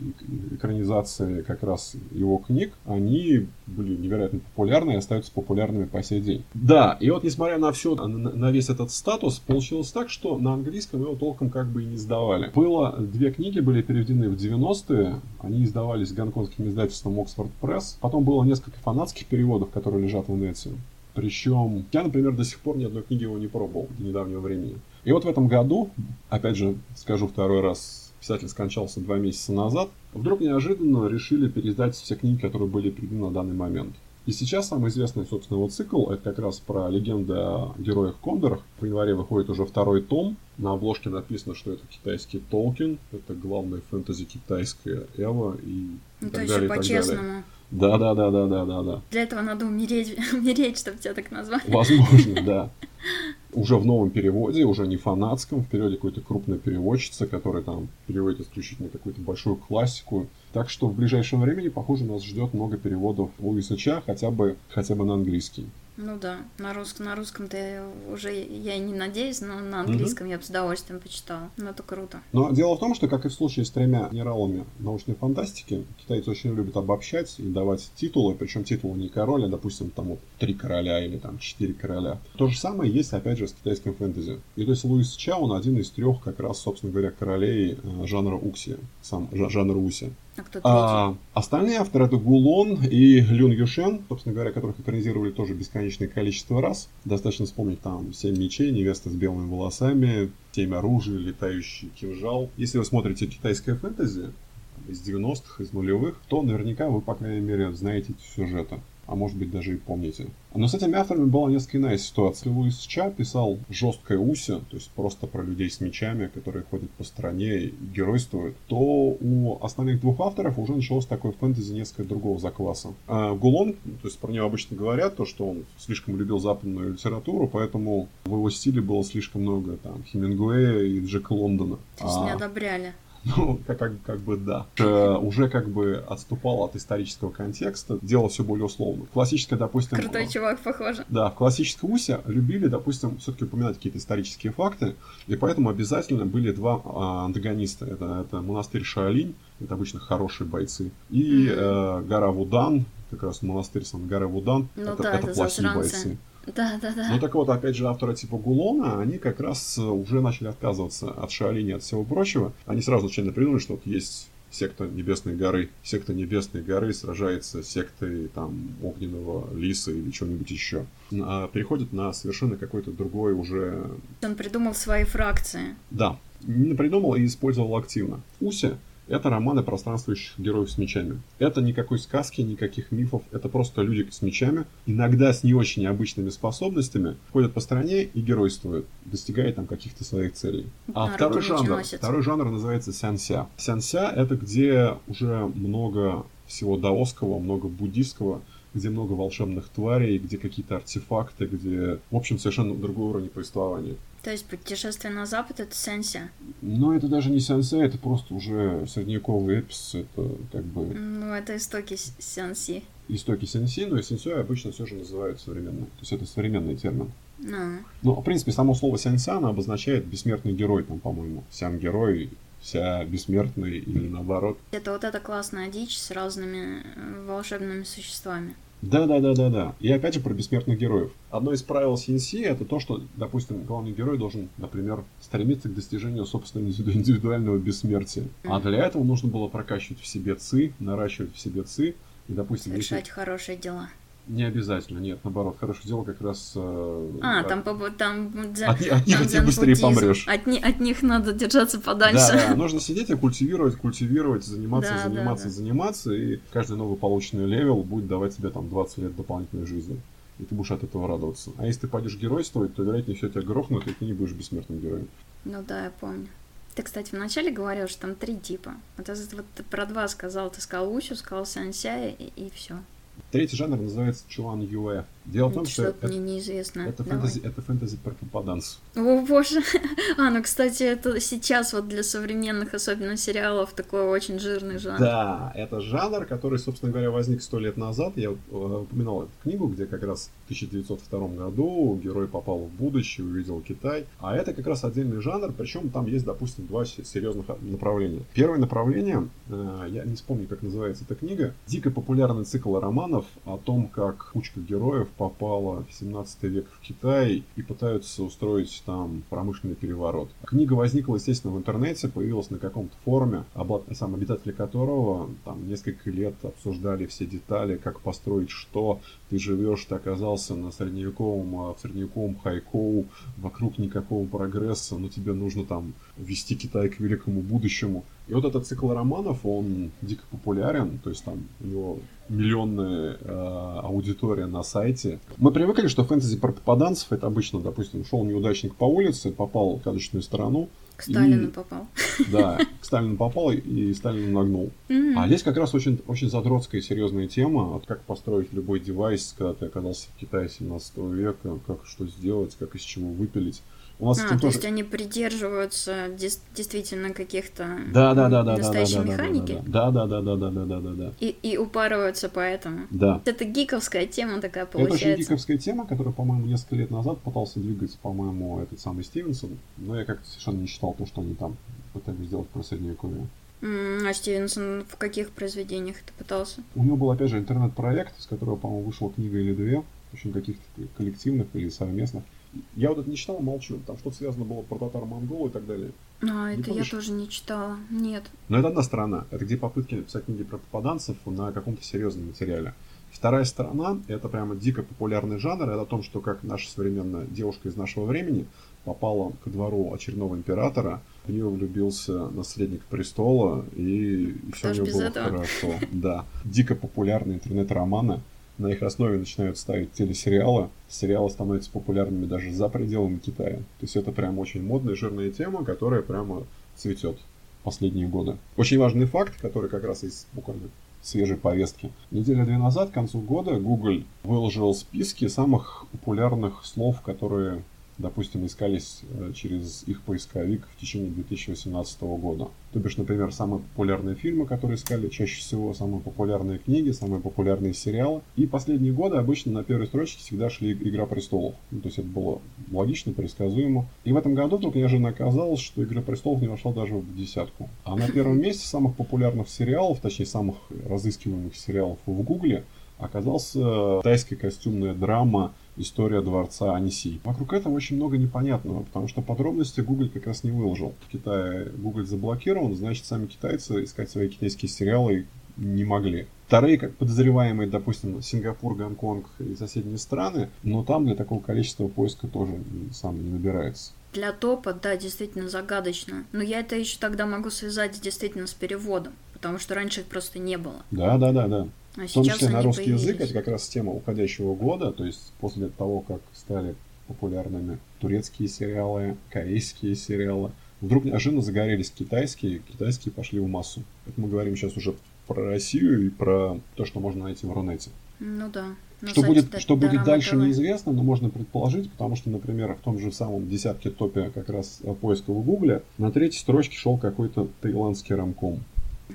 экранизации как раз его книг, они были невероятно популярны и остаются популярными по сей день. Да, и вот несмотря на все, на, на весь этот статус, получилось так, что на английском его толком как бы и не издавали. Было, две книги были переведены в 90-е, они издавались гонконгским издательством Oxford Press. Потом было несколько фанатских переводов, которые лежат в инете. Причем я, например, до сих пор ни одной книги его не пробовал до недавнего времени. И вот в этом году, опять же, скажу второй раз, писатель скончался два месяца назад, вдруг неожиданно решили переиздать все книги, которые были переведены на данный момент. И сейчас самый известный, собственно, его цикл, это как раз про легенды о героях Кондорах. В январе выходит уже второй том. На обложке написано, что это китайский Толкин, это главная фэнтези китайская Эва и, ну, и так далее. по-честному. Да, да, да, да, да, да, да. Для этого надо умереть, умереть, чтобы тебя так назвали. Возможно, да. Уже в новом переводе, уже не фанатском, в переводе какой-то крупной переводчицы, которая там переводит исключительно какую-то большую классику. Так что в ближайшем времени, похоже, нас ждет много переводов Луиса Ча, хотя бы, хотя бы на английский. Ну да, на русском, на русском-то уже я и не надеюсь, но на английском mm-hmm. я бы с удовольствием почитала. Но это круто. Но дело в том, что, как и в случае с тремя генералами научной фантастики, китайцы очень любят обобщать и давать титулы, причем титулы не король, а, допустим, там вот три короля или там четыре короля. То же самое есть, опять же, с китайским фэнтези. И то есть Луис Ча, он один из трех, как раз, собственно говоря, королей э, жанра Укси, сам жанр Уси. А кто А, остальные авторы это Гулон и Люн Юшен, собственно говоря, которых экранизировали тоже бесконечное количество раз. Достаточно вспомнить там «Семь мечей», «Невеста с белыми волосами», «Семь оружий», «Летающий кинжал». Если вы смотрите китайское фэнтези, из 90-х, из нулевых, то наверняка вы, по крайней мере, знаете эти сюжеты а может быть даже и помните. Но с этими авторами была несколько иная ситуация. Луис Ча писал жесткое уся, то есть просто про людей с мечами, которые ходят по стране и геройствуют, то у остальных двух авторов уже началось такое фэнтези несколько другого закласса. А Гулон, то есть про него обычно говорят, то, что он слишком любил западную литературу, поэтому в его стиле было слишком много там Хемингуэя и Джека Лондона. То есть а... не одобряли. Ну, как, как, как бы да. Э, уже как бы отступал от исторического контекста, делал все более условно. Классическое, допустим... Крутой чувак, похоже. Да, в классическом Усе любили, допустим, все-таки упоминать какие-то исторические факты, и поэтому обязательно были два а, антагониста. Это, это монастырь Шаолинь, это обычно хорошие бойцы, и mm-hmm. э, гора Вудан, как раз монастырь Сангара Вудан, ну, это, да, это, это плохие засранцы. бойцы. Да, да, да. Ну так вот, опять же, авторы типа Гулона, они как раз э, уже начали отказываться от Шаолини, от всего прочего. Они сразу начали придумали, что вот есть секта Небесной горы. Секта Небесной горы сражается с сектой там огненного лиса или чего-нибудь еще. А переходит на совершенно какой-то другой уже... Он придумал свои фракции. Да. Не придумал и использовал активно. Уси это романы пространствующих героев с мечами. Это никакой сказки, никаких мифов. Это просто люди с мечами, иногда с не очень необычными способностями, ходят по стране и геройствуют, достигая там каких-то своих целей. А Наруто второй жанр, второй жанр называется сянся. Сянся это где уже много всего даосского, много буддийского, где много волшебных тварей, где какие-то артефакты, где, в общем, совершенно другой уровень повествования. То есть путешествие на запад это сенси? Ну, это даже не сенси, это просто уже средневековый эпис, это как бы... Ну, это истоки сенси. Истоки сенси, но и сенсей обычно все же называют современным. То есть это современный термин. Ну. Ну, в принципе, само слово сенсяна обозначает бессмертный герой, там, по-моему. Сям герой, вся бессмертный или наоборот. Это вот эта классная дичь с разными э, волшебными существами. Да, да, да, да, да. И опять же про бессмертных героев. Одно из правил CNC это то, что, допустим, главный герой должен, например, стремиться к достижению собственного индивидуального бессмертия. А для этого нужно было прокачивать в себе ЦИ, наращивать в себе ЦИ. И, допустим, Совершать если... хорошие дела. Не обязательно, нет, наоборот, хорошее дело как раз... Э, а, от... там, там дзен, от, от них ты быстрее помрешь. От, от них надо держаться подальше. Да, да, нужно сидеть и культивировать, культивировать, заниматься, да, заниматься, да, да. заниматься, и каждый новый полученный level будет давать тебе там 20 лет дополнительной жизни. И ты будешь от этого радоваться. А если ты пойдешь геройствовать, то, вероятнее все тебя грохнут, и ты не будешь бессмертным героем. Ну да, я помню. Ты, кстати, вначале говорил, что там три типа. Вот, вот ты про два сказал. Ты сказал Усю, сказал Сансяя и, и все. Третий жанр называется Чуан Юэ. Дело в том, что, это, мне неизвестно. Это фэнтези, это фэнтези про попаданцев. О боже. А, ну, кстати, это сейчас вот для современных, особенно сериалов, такой очень жирный жанр. Да, это жанр, который, собственно говоря, возник сто лет назад. Я э, упоминал эту книгу, где как раз в 1902 году герой попал в будущее, увидел Китай. А это как раз отдельный жанр, причем там есть, допустим, два серьезных направления. Первое направление, э, я не вспомню, как называется эта книга, дико популярный цикл романов о том, как кучка героев попала в 17 век в Китай и пытаются устроить там промышленный переворот. Книга возникла, естественно, в интернете, появилась на каком-то форуме, сам обитатели которого там несколько лет обсуждали все детали, как построить что. Ты живешь, ты оказался на средневековом, а, в средневековом Хайкоу, вокруг никакого прогресса, но тебе нужно там вести Китай к великому будущему. И вот этот цикл романов, он дико популярен, то есть там у него миллионная э, аудитория на сайте. Мы привыкли, что фэнтези про попаданцев это обычно, допустим, шел неудачник по улице, попал в кадочную сторону. К Сталину и, попал. Да, к Сталину попал и Сталину нагнул. Mm-hmm. А здесь как раз очень, очень задротская и серьезная тема, вот как построить любой девайс, когда ты оказался в Китае 17 века, как что сделать, как из чего выпилить. У нас а, то тоже... есть они придерживаются действительно каких-то да, да, да, да, настоящей да, да, механики? Да, да, да, да, да, да, да, да, да. И, и упарываются поэтому? Да. Это гиковская тема такая получается. Это очень гиковская тема, которая, по-моему, несколько лет назад пытался двигать, по-моему, этот самый Стивенсон, но я как-то совершенно не считал то, что они там пытались сделать про Средневековье. А Стивенсон в каких произведениях ты пытался? У него был, опять же, интернет-проект, с которого, по-моему, вышла книга или две, в общем, каких-то коллективных или совместных. Я вот это не читал, молчу. Там что-то связано было про татар монгол и так далее. А, не это помнишь? я тоже не читала. Нет. Но это одна сторона. Это где попытки написать книги про попаданцев на каком-то серьезном материале. Вторая сторона — это прямо дико популярный жанр. Это о том, что как наша современная девушка из нашего времени попала ко двору очередного императора, в нее влюбился наследник престола, и, и все у него было этого? хорошо. Да. Дико популярные интернет-романы. На их основе начинают ставить телесериалы. Сериалы становятся популярными даже за пределами Китая. То есть это прям очень модная, жирная тема, которая прямо цветет последние годы. Очень важный факт, который как раз из буквально свежей повестки. Неделя-две назад, к концу года, Google выложил списки самых популярных слов, которые допустим, искались э, через их поисковик в течение 2018 года. То бишь, например, самые популярные фильмы, которые искали, чаще всего самые популярные книги, самые популярные сериалы. И последние годы обычно на первой строчке всегда шли «Игра престолов». Ну, то есть это было логично, предсказуемо. И в этом году вдруг неожиданно оказалось, что «Игра престолов» не вошла даже в десятку. А на первом месте самых популярных сериалов, точнее самых разыскиваемых сериалов в Гугле, оказался тайская костюмная драма история дворца Аниси. Вокруг этого очень много непонятного, потому что подробности Google как раз не выложил. В Китае Google заблокирован, значит, сами китайцы искать свои китайские сериалы не могли. Вторые, как подозреваемые, допустим, Сингапур, Гонконг и соседние страны, но там для такого количества поиска тоже сам не набирается. Для топа, да, действительно загадочно. Но я это еще тогда могу связать действительно с переводом, потому что раньше их просто не было. Да, да, да, да. А в том числе на русский появились. язык, это как раз тема уходящего года, то есть после того, как стали популярными турецкие сериалы, корейские сериалы, вдруг неожиданно загорелись китайские, китайские пошли в массу. Это мы говорим сейчас уже про Россию и про то, что можно найти в Рунете. Ну да. Что будет, что будет дальше, ТВ. неизвестно, но можно предположить, потому что, например, в том же самом десятке топе как раз поиска в Гугле на третьей строчке шел какой-то таиландский рамком.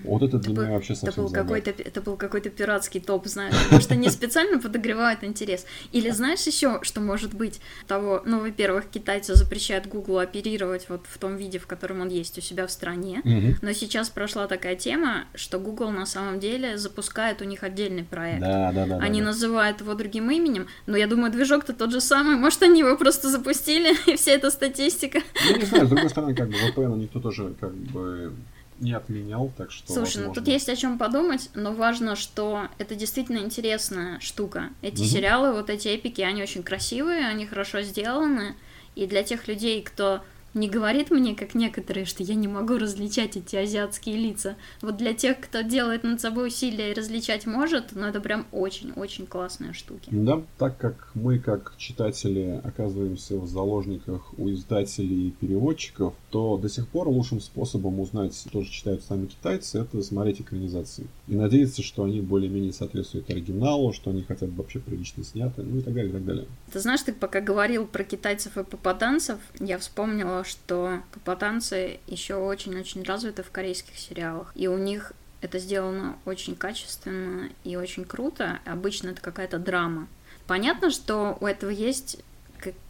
Вот это для это меня был, вообще совсем это был какой-то Это был какой-то пиратский топ, знаешь, потому что они специально подогревают интерес. Или знаешь еще, что может быть того, ну, во-первых, китайцы запрещают Google оперировать вот в том виде, в котором он есть у себя в стране, но сейчас прошла такая тема, что Google на самом деле запускает у них отдельный проект. Да, да, да. Они да, называют его другим именем, но я думаю, движок-то тот же самый, может, они его просто запустили, и вся эта статистика. Ну, не знаю, с другой стороны, как бы VPN никто тоже как бы не отменял, так что. Слушай, возможно... ну тут есть о чем подумать, но важно, что это действительно интересная штука. Эти угу. сериалы, вот эти эпики, они очень красивые, они хорошо сделаны. И для тех людей, кто не говорит мне, как некоторые, что я не могу различать эти азиатские лица. Вот для тех, кто делает над собой усилия и различать может, ну это прям очень-очень классные штуки. Да, так как мы, как читатели, оказываемся в заложниках у издателей и переводчиков, то до сих пор лучшим способом узнать, что же читают сами китайцы, это смотреть экранизации. И надеяться, что они более-менее соответствуют оригиналу, что они хотя бы вообще прилично сняты, ну и так далее, и так далее. Ты знаешь, ты пока говорил про китайцев и попаданцев, я вспомнила, что попаданцы еще очень-очень развиты в корейских сериалах. И у них это сделано очень качественно и очень круто. Обычно это какая-то драма. Понятно, что у этого есть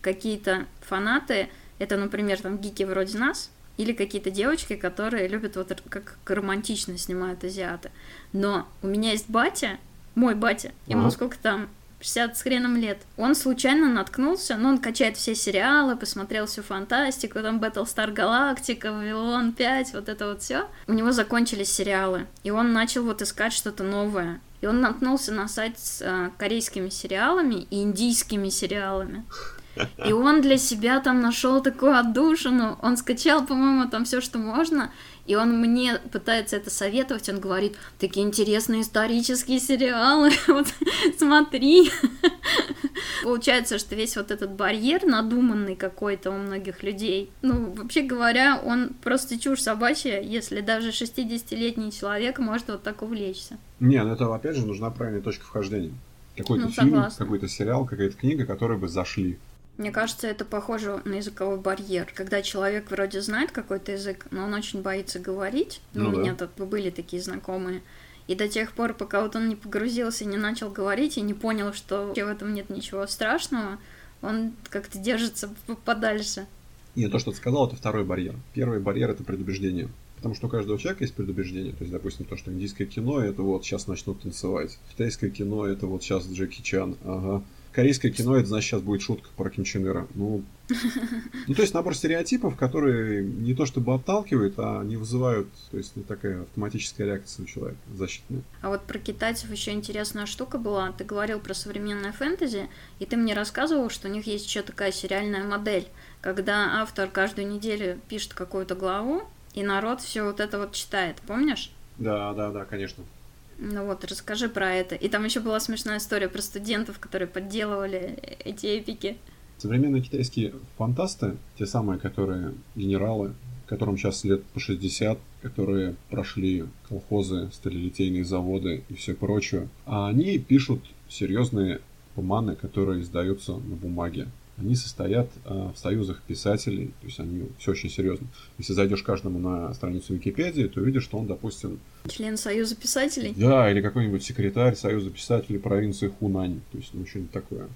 какие-то фанаты. Это, например, там гики вроде нас, или какие-то девочки, которые любят вот как романтично снимают азиаты. Но у меня есть батя, мой батя, ему ага. сколько там, 60 с хреном лет. Он случайно наткнулся, ну, он качает все сериалы, посмотрел всю фантастику, там Battlestar Galactica, Вавилон 5, вот это вот все. У него закончились сериалы, и он начал вот искать что-то новое. И он наткнулся на сайт с э, корейскими сериалами и индийскими сериалами. И он для себя там нашел такую отдушину. Он скачал, по-моему, там все, что можно. И он мне пытается это советовать. Он говорит, такие интересные исторические сериалы. Вот смотри. Получается, что весь вот этот барьер надуманный какой-то у многих людей. Ну, вообще говоря, он просто чушь собачья, если даже 60-летний человек может вот так увлечься. Не, ну это опять же нужна правильная точка вхождения. Какой-то ну, фильм, какой-то сериал, какая-то книга, которые бы зашли Мне кажется, это похоже на языковой барьер, когда человек вроде знает какой-то язык, но он очень боится говорить. Ну, ну у меня тут были такие знакомые. И до тех пор, пока вот он не погрузился, не начал говорить и не понял, что в этом нет ничего страшного, он как-то держится подальше. Нет, то, что ты сказал, это второй барьер. Первый барьер это предубеждение. Потому что у каждого человека есть предубеждение. То есть, допустим, то, что индийское кино, это вот сейчас начнут танцевать. Китайское кино, это вот сейчас Джеки Чан. Ага корейское кино, это значит сейчас будет шутка про Ким Чен Ира. Ну, ну, то есть набор стереотипов, которые не то чтобы отталкивают, а не вызывают, то есть не такая автоматическая реакция у человека защитная. А вот про китайцев еще интересная штука была. Ты говорил про современное фэнтези, и ты мне рассказывал, что у них есть еще такая сериальная модель, когда автор каждую неделю пишет какую-то главу, и народ все вот это вот читает, помнишь? Да, да, да, конечно. Ну вот, расскажи про это. И там еще была смешная история про студентов, которые подделывали эти эпики. Современные китайские фантасты, те самые, которые генералы, которым сейчас лет по 60, которые прошли колхозы, сталелитейные заводы и все прочее, а они пишут серьезные романы, которые издаются на бумаге они состоят э, в союзах писателей, то есть они все очень серьезно. Если зайдешь каждому на страницу Википедии, то увидишь, что он, допустим... Член Союза писателей? Да, или какой-нибудь секретарь Союза писателей провинции Хунань, то есть ну, что-нибудь такое.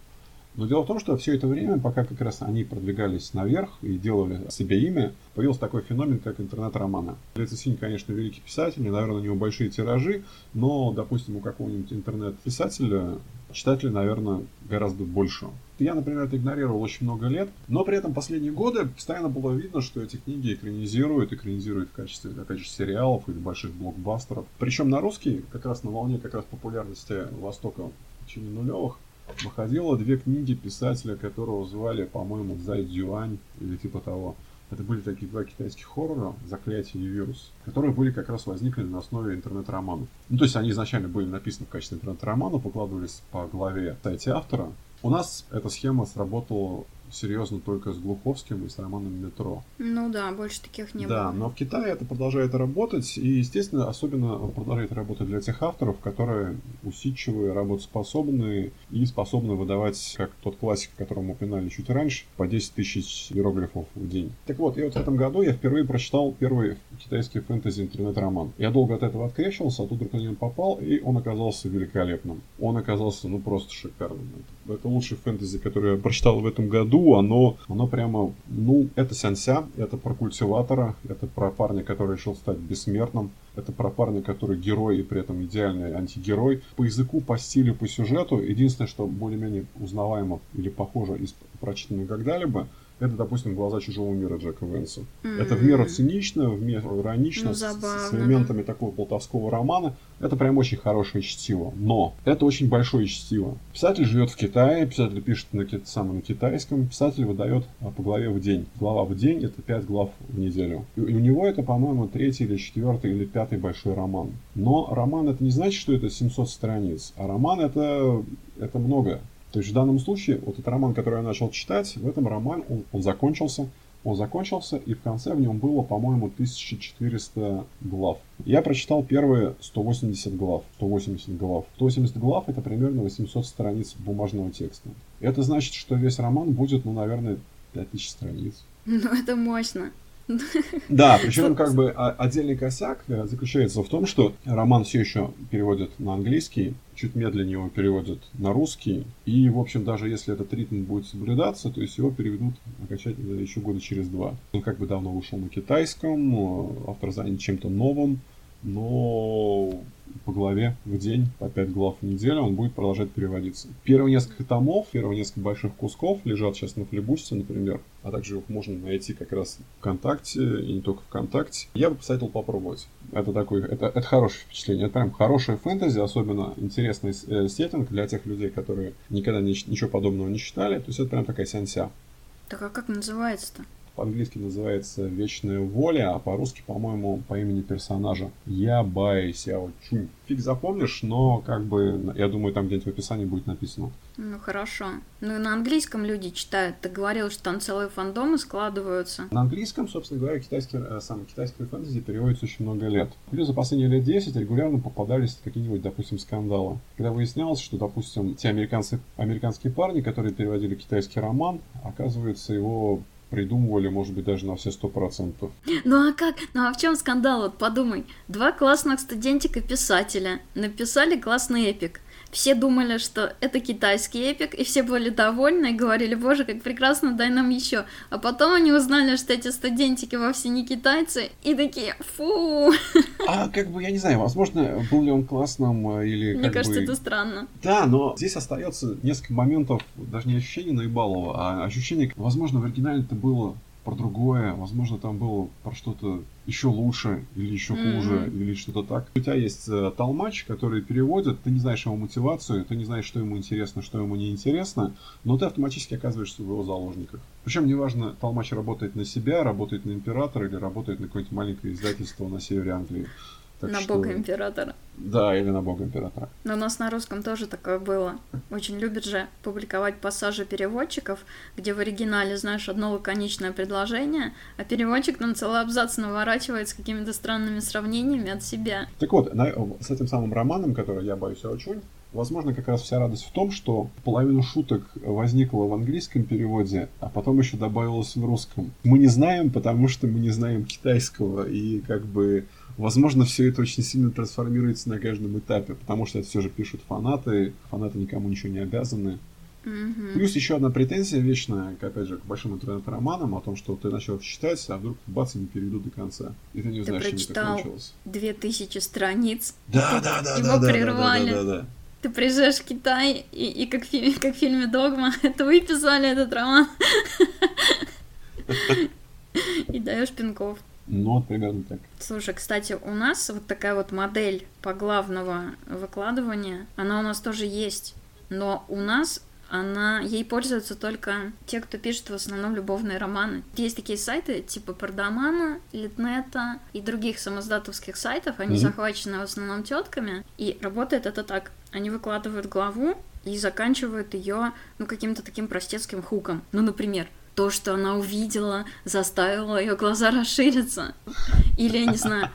Но дело в том, что все это время, пока как раз они продвигались наверх и делали себе имя, появился такой феномен, как интернет-романы. Лецесинь, конечно, великий писатель, наверное, у него большие тиражи, но, допустим, у какого-нибудь интернет-писателя читателей, наверное, гораздо больше. Я, например, это игнорировал очень много лет, но при этом последние годы постоянно было видно, что эти книги экранизируют, экранизируют в качестве, опять же, сериалов или больших блокбастеров. Причем на русский, как раз на волне как раз популярности Востока в течение нулевых, выходило две книги писателя, которого звали, по-моему, Зай Дюань или типа того. Это были такие два китайских хоррора, «Заклятие и вирус», которые были как раз возникли на основе интернет-романов. Ну, то есть они изначально были написаны в качестве интернет-романа, покладывались по главе сайте автора. У нас эта схема сработала серьезно только с Глуховским и с романом «Метро». Ну да, больше таких не да, было. Да, но в Китае это продолжает работать, и, естественно, особенно продолжает работать для тех авторов, которые усидчивые, работоспособные и способны выдавать, как тот классик, которого мы упоминали чуть раньше, по 10 тысяч иероглифов в день. Так вот, и вот в этом году я впервые прочитал первый китайский фэнтези интернет-роман. Я долго от этого открещивался, а тут вдруг на него попал, и он оказался великолепным. Он оказался, ну, просто шикарным. Это лучший фэнтези, который я прочитал в этом году, оно, оно прямо, ну, это сянся, это про культиватора, это про парня, который решил стать бессмертным, это про парня, который герой и при этом идеальный антигерой. По языку, по стилю, по сюжету, единственное, что более-менее узнаваемо или похоже из прочитанного когда-либо, это, допустим, «Глаза чужого мира» Джека Венса. Mm-hmm. Это в меру цинично, в меру иронично, ну, забавно, с, с элементами да. такого полтовского романа. Это прям очень хорошее чтиво. Но это очень большое чтиво. Писатель живет в Китае, писатель пишет на, самом китайском, писатель выдает а, по главе в день. Глава в день — это пять глав в неделю. И у него это, по-моему, третий или четвертый или пятый большой роман. Но роман — это не значит, что это 700 страниц, а роман — это, это много. То есть в данном случае, вот этот роман, который я начал читать, в этом романе он, он закончился, он закончился, и в конце в нем было, по-моему, 1400 глав. Я прочитал первые 180 глав. 180 глав. 180 глав это примерно 800 страниц бумажного текста. Это значит, что весь роман будет, ну, наверное, 5000 страниц. Ну, это мощно. Да, причем как бы отдельный косяк э, заключается в том, что роман все еще переводят на английский, чуть медленнее его переводят на русский, и, в общем, даже если этот ритм будет соблюдаться, то есть его переведут окончательно еще года через два. Он как бы давно вышел на китайском, э, автор занят чем-то новым, но по главе в день, по 5 глав в неделю, он будет продолжать переводиться. Первые несколько томов, первые несколько больших кусков лежат сейчас на флебусте, например, а также их можно найти как раз ВКонтакте и не только ВКонтакте. Я бы посоветовал попробовать. Это такой, это, это хорошее впечатление. Это прям хорошая фэнтези, особенно интересный э, сеттинг для тех людей, которые никогда ни, ничего подобного не читали. То есть это прям такая сянся. Так а как называется-то? По-английски называется «Вечная воля», а по-русски, по-моему, по имени персонажа Я Бай Сяо Чунь. Фиг запомнишь, но как бы, я думаю, там где-нибудь в описании будет написано. Ну хорошо. Ну и на английском люди читают. Ты говорил, что там целые фандомы складываются. На английском, собственно говоря, китайский, э, сам китайский фэнтези переводится очень много лет. Плюс за последние лет 10 регулярно попадались какие-нибудь, допустим, скандалы. Когда выяснялось, что, допустим, те американцы, американские парни, которые переводили китайский роман, оказывается, его придумывали, может быть, даже на все сто процентов. Ну а как? Ну а в чем скандал? Вот подумай. Два классных студентика-писателя написали классный эпик все думали, что это китайский эпик, и все были довольны и говорили, боже, как прекрасно, дай нам еще. А потом они узнали, что эти студентики вовсе не китайцы, и такие, фу. А как бы, я не знаю, возможно, был ли он классным э, или Мне кажется, бы... это странно. Да, но здесь остается несколько моментов, даже не ощущение наебалого, а ощущение, возможно, в оригинале это было про другое, возможно, там было про что-то еще лучше или еще mm-hmm. хуже или что-то так. У тебя есть э, толмач, который переводит, ты не знаешь его мотивацию, ты не знаешь, что ему интересно, что ему не интересно, но ты автоматически оказываешься в его заложниках. Причем неважно, толмач работает на себя, работает на императора или работает на какое-нибудь маленькое издательство на севере Англии. Так на что... бога императора. Да, или на бога императора. Но у нас на русском тоже такое было. Очень любят же публиковать пассажи переводчиков, где в оригинале знаешь одно лаконичное предложение, а переводчик там целый абзац наворачивает с какими-то странными сравнениями от себя. Так вот, на, с этим самым романом, который я боюсь очень, Возможно, как раз вся радость в том, что половину шуток возникла в английском переводе, а потом еще добавилось в русском. Мы не знаем, потому что мы не знаем китайского, и как бы Возможно, все это очень сильно трансформируется на каждом этапе, потому что это все же пишут фанаты, фанаты никому ничего не обязаны. Mm-hmm. Плюс еще одна претензия вечная, к, опять же, к большим интернет-романам, о том, что ты начал читать, а вдруг бац, не переведу до конца. И ты не знаешь, ты чем это кончилось. две тысячи страниц. Да, да, да, его да, прервали. Да, да, да, да, да. Ты приезжаешь в Китай, и, и как, в, как в фильме «Догма», это вы писали этот роман. И даешь пинков. Ну, вот примерно так. Слушай, кстати, у нас вот такая вот модель поглавного выкладывания, она у нас тоже есть. Но у нас она, ей пользуются только те, кто пишет в основном любовные романы. Есть такие сайты типа Продамана, Литнета и других самоздатовских сайтов, они mm-hmm. захвачены в основном тетками, и работает это так. Они выкладывают главу и заканчивают ее, ну, каким-то таким простецким хуком. Ну, например, то, что она увидела, заставило ее глаза расшириться. Или, я не знаю,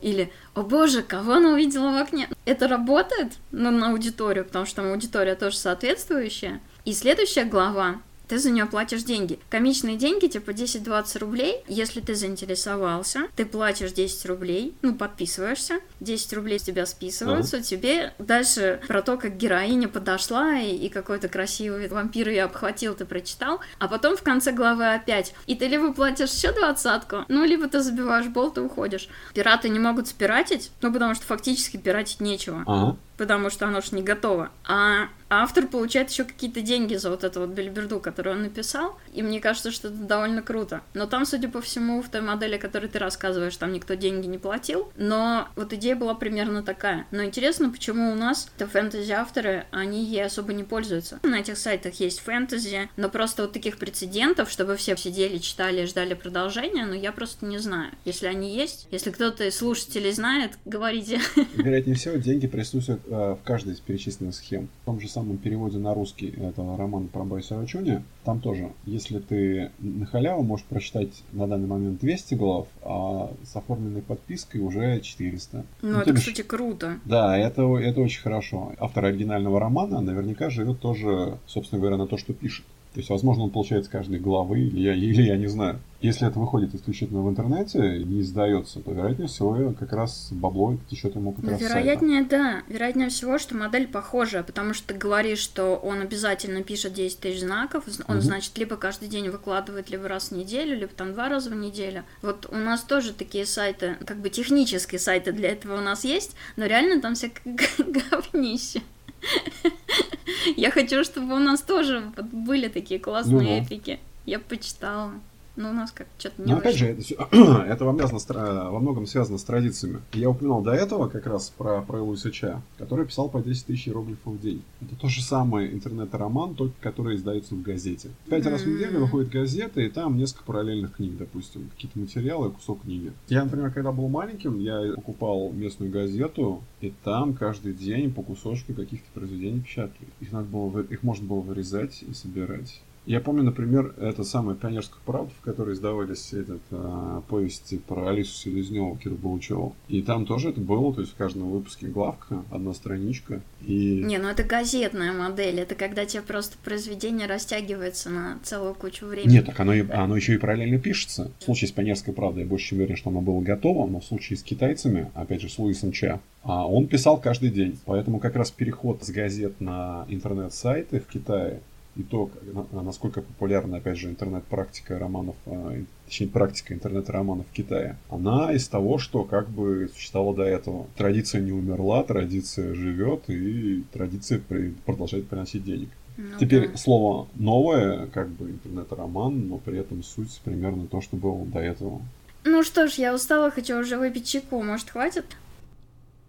или, о боже, кого она увидела в окне? Это работает ну, на аудиторию, потому что там аудитория тоже соответствующая. И следующая глава ты за нее платишь деньги. Комичные деньги, типа 10-20 рублей. Если ты заинтересовался, ты платишь 10 рублей, ну, подписываешься, 10 рублей с тебя списываются, uh-huh. тебе дальше про то, как героиня подошла и, и какой-то красивый вампир ее обхватил, ты прочитал, а потом в конце главы опять. И ты либо платишь еще двадцатку, ну, либо ты забиваешь болт и уходишь. Пираты не могут спиратить, ну, потому что фактически пиратить нечего. Uh-huh потому что оно ж не готово. А автор получает еще какие-то деньги за вот эту вот бельберду, которую он написал, и мне кажется, что это довольно круто. Но там, судя по всему, в той модели, о которой ты рассказываешь, там никто деньги не платил, но вот идея была примерно такая. Но интересно, почему у нас это фэнтези-авторы, они ей особо не пользуются. На этих сайтах есть фэнтези, но просто вот таких прецедентов, чтобы все сидели, читали ждали продолжения, ну я просто не знаю. Если они есть, если кто-то из слушателей знает, говорите. Вероятнее всего, деньги присутствуют Э, в каждой из перечисленных схем. В том же самом переводе на русский этого романа про Байса Рачуни, там тоже, если ты на халяву можешь прочитать на данный момент 200 глав, а с оформленной подпиской уже 400. Ну, ну это, бишь, кстати, круто. Да, это, это очень хорошо. Автор оригинального романа наверняка живет тоже, собственно говоря, на то, что пишет. То есть, возможно, он получает с каждой главы, или я, или я не знаю. Если это выходит исключительно в интернете, не издается, то, вероятнее всего, как раз бабло течет ему как ну, раз Вероятнее, да. Вероятнее всего, что модель похожая, потому что ты говоришь, что он обязательно пишет 10 тысяч знаков, он, угу. значит, либо каждый день выкладывает, либо раз в неделю, либо там два раза в неделю. Вот у нас тоже такие сайты, как бы технические сайты для этого у нас есть, но реально там всякое говнище. Я хочу, чтобы у нас тоже были такие классные эпики. Я почитала. Но у нас как что-то не Но опять же, это, это во, многом, во многом связано с традициями. Я упоминал до этого как раз про, про Ильича, который писал по 10 тысяч иероглифов в день. Это то же самое интернет-роман, только который издается в газете. Пять раз в неделю выходит газета, и там несколько параллельных книг, допустим, какие-то материалы, кусок книги. Я, например, когда был маленьким, я покупал местную газету, и там каждый день по кусочку каких-то произведений печатали. Их, надо было, их можно было вырезать и собирать. Я помню, например, это самая пионерская правда, в которой издавались этот, а, повести про Алису Селезневу, Киру Баучеву. И там тоже это было, то есть в каждом выпуске главка, одна страничка. И... Не, ну это газетная модель, это когда тебе просто произведение растягивается на целую кучу времени. Нет, так оно, и, оно еще и параллельно пишется. В случае с пионерской правдой я больше чем уверен, что оно было готово, но в случае с китайцами, опять же, с Луисом Ча, а он писал каждый день. Поэтому как раз переход с газет на интернет-сайты в Китае и то, насколько популярна, опять же, интернет-практика романов, а, точнее, практика интернет-романов в Китае, она из того, что как бы существовало до этого. Традиция не умерла, традиция живет, и традиция продолжает приносить денег. Ну, Теперь да. слово новое, как бы интернет-роман, но при этом суть примерно то, что было до этого. Ну что ж, я устала, хочу уже выпить чайку, может, хватит?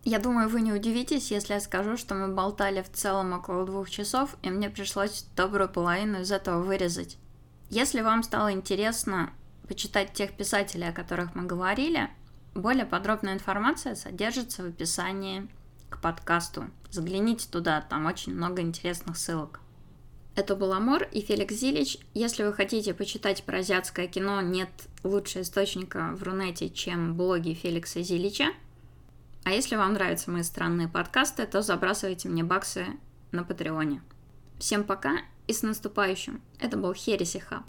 Я думаю, вы не удивитесь, если я скажу, что мы болтали в целом около двух часов, и мне пришлось добрую половину из этого вырезать. Если вам стало интересно почитать тех писателей, о которых мы говорили, более подробная информация содержится в описании к подкасту. Загляните туда, там очень много интересных ссылок. Это был Амор и Феликс Зилич. Если вы хотите почитать про азиатское кино, нет лучшего источника в Рунете, чем блоги Феликса Зилича – а если вам нравятся мои странные подкасты, то забрасывайте мне баксы на Патреоне. Всем пока и с наступающим. Это был Хереси Хаб.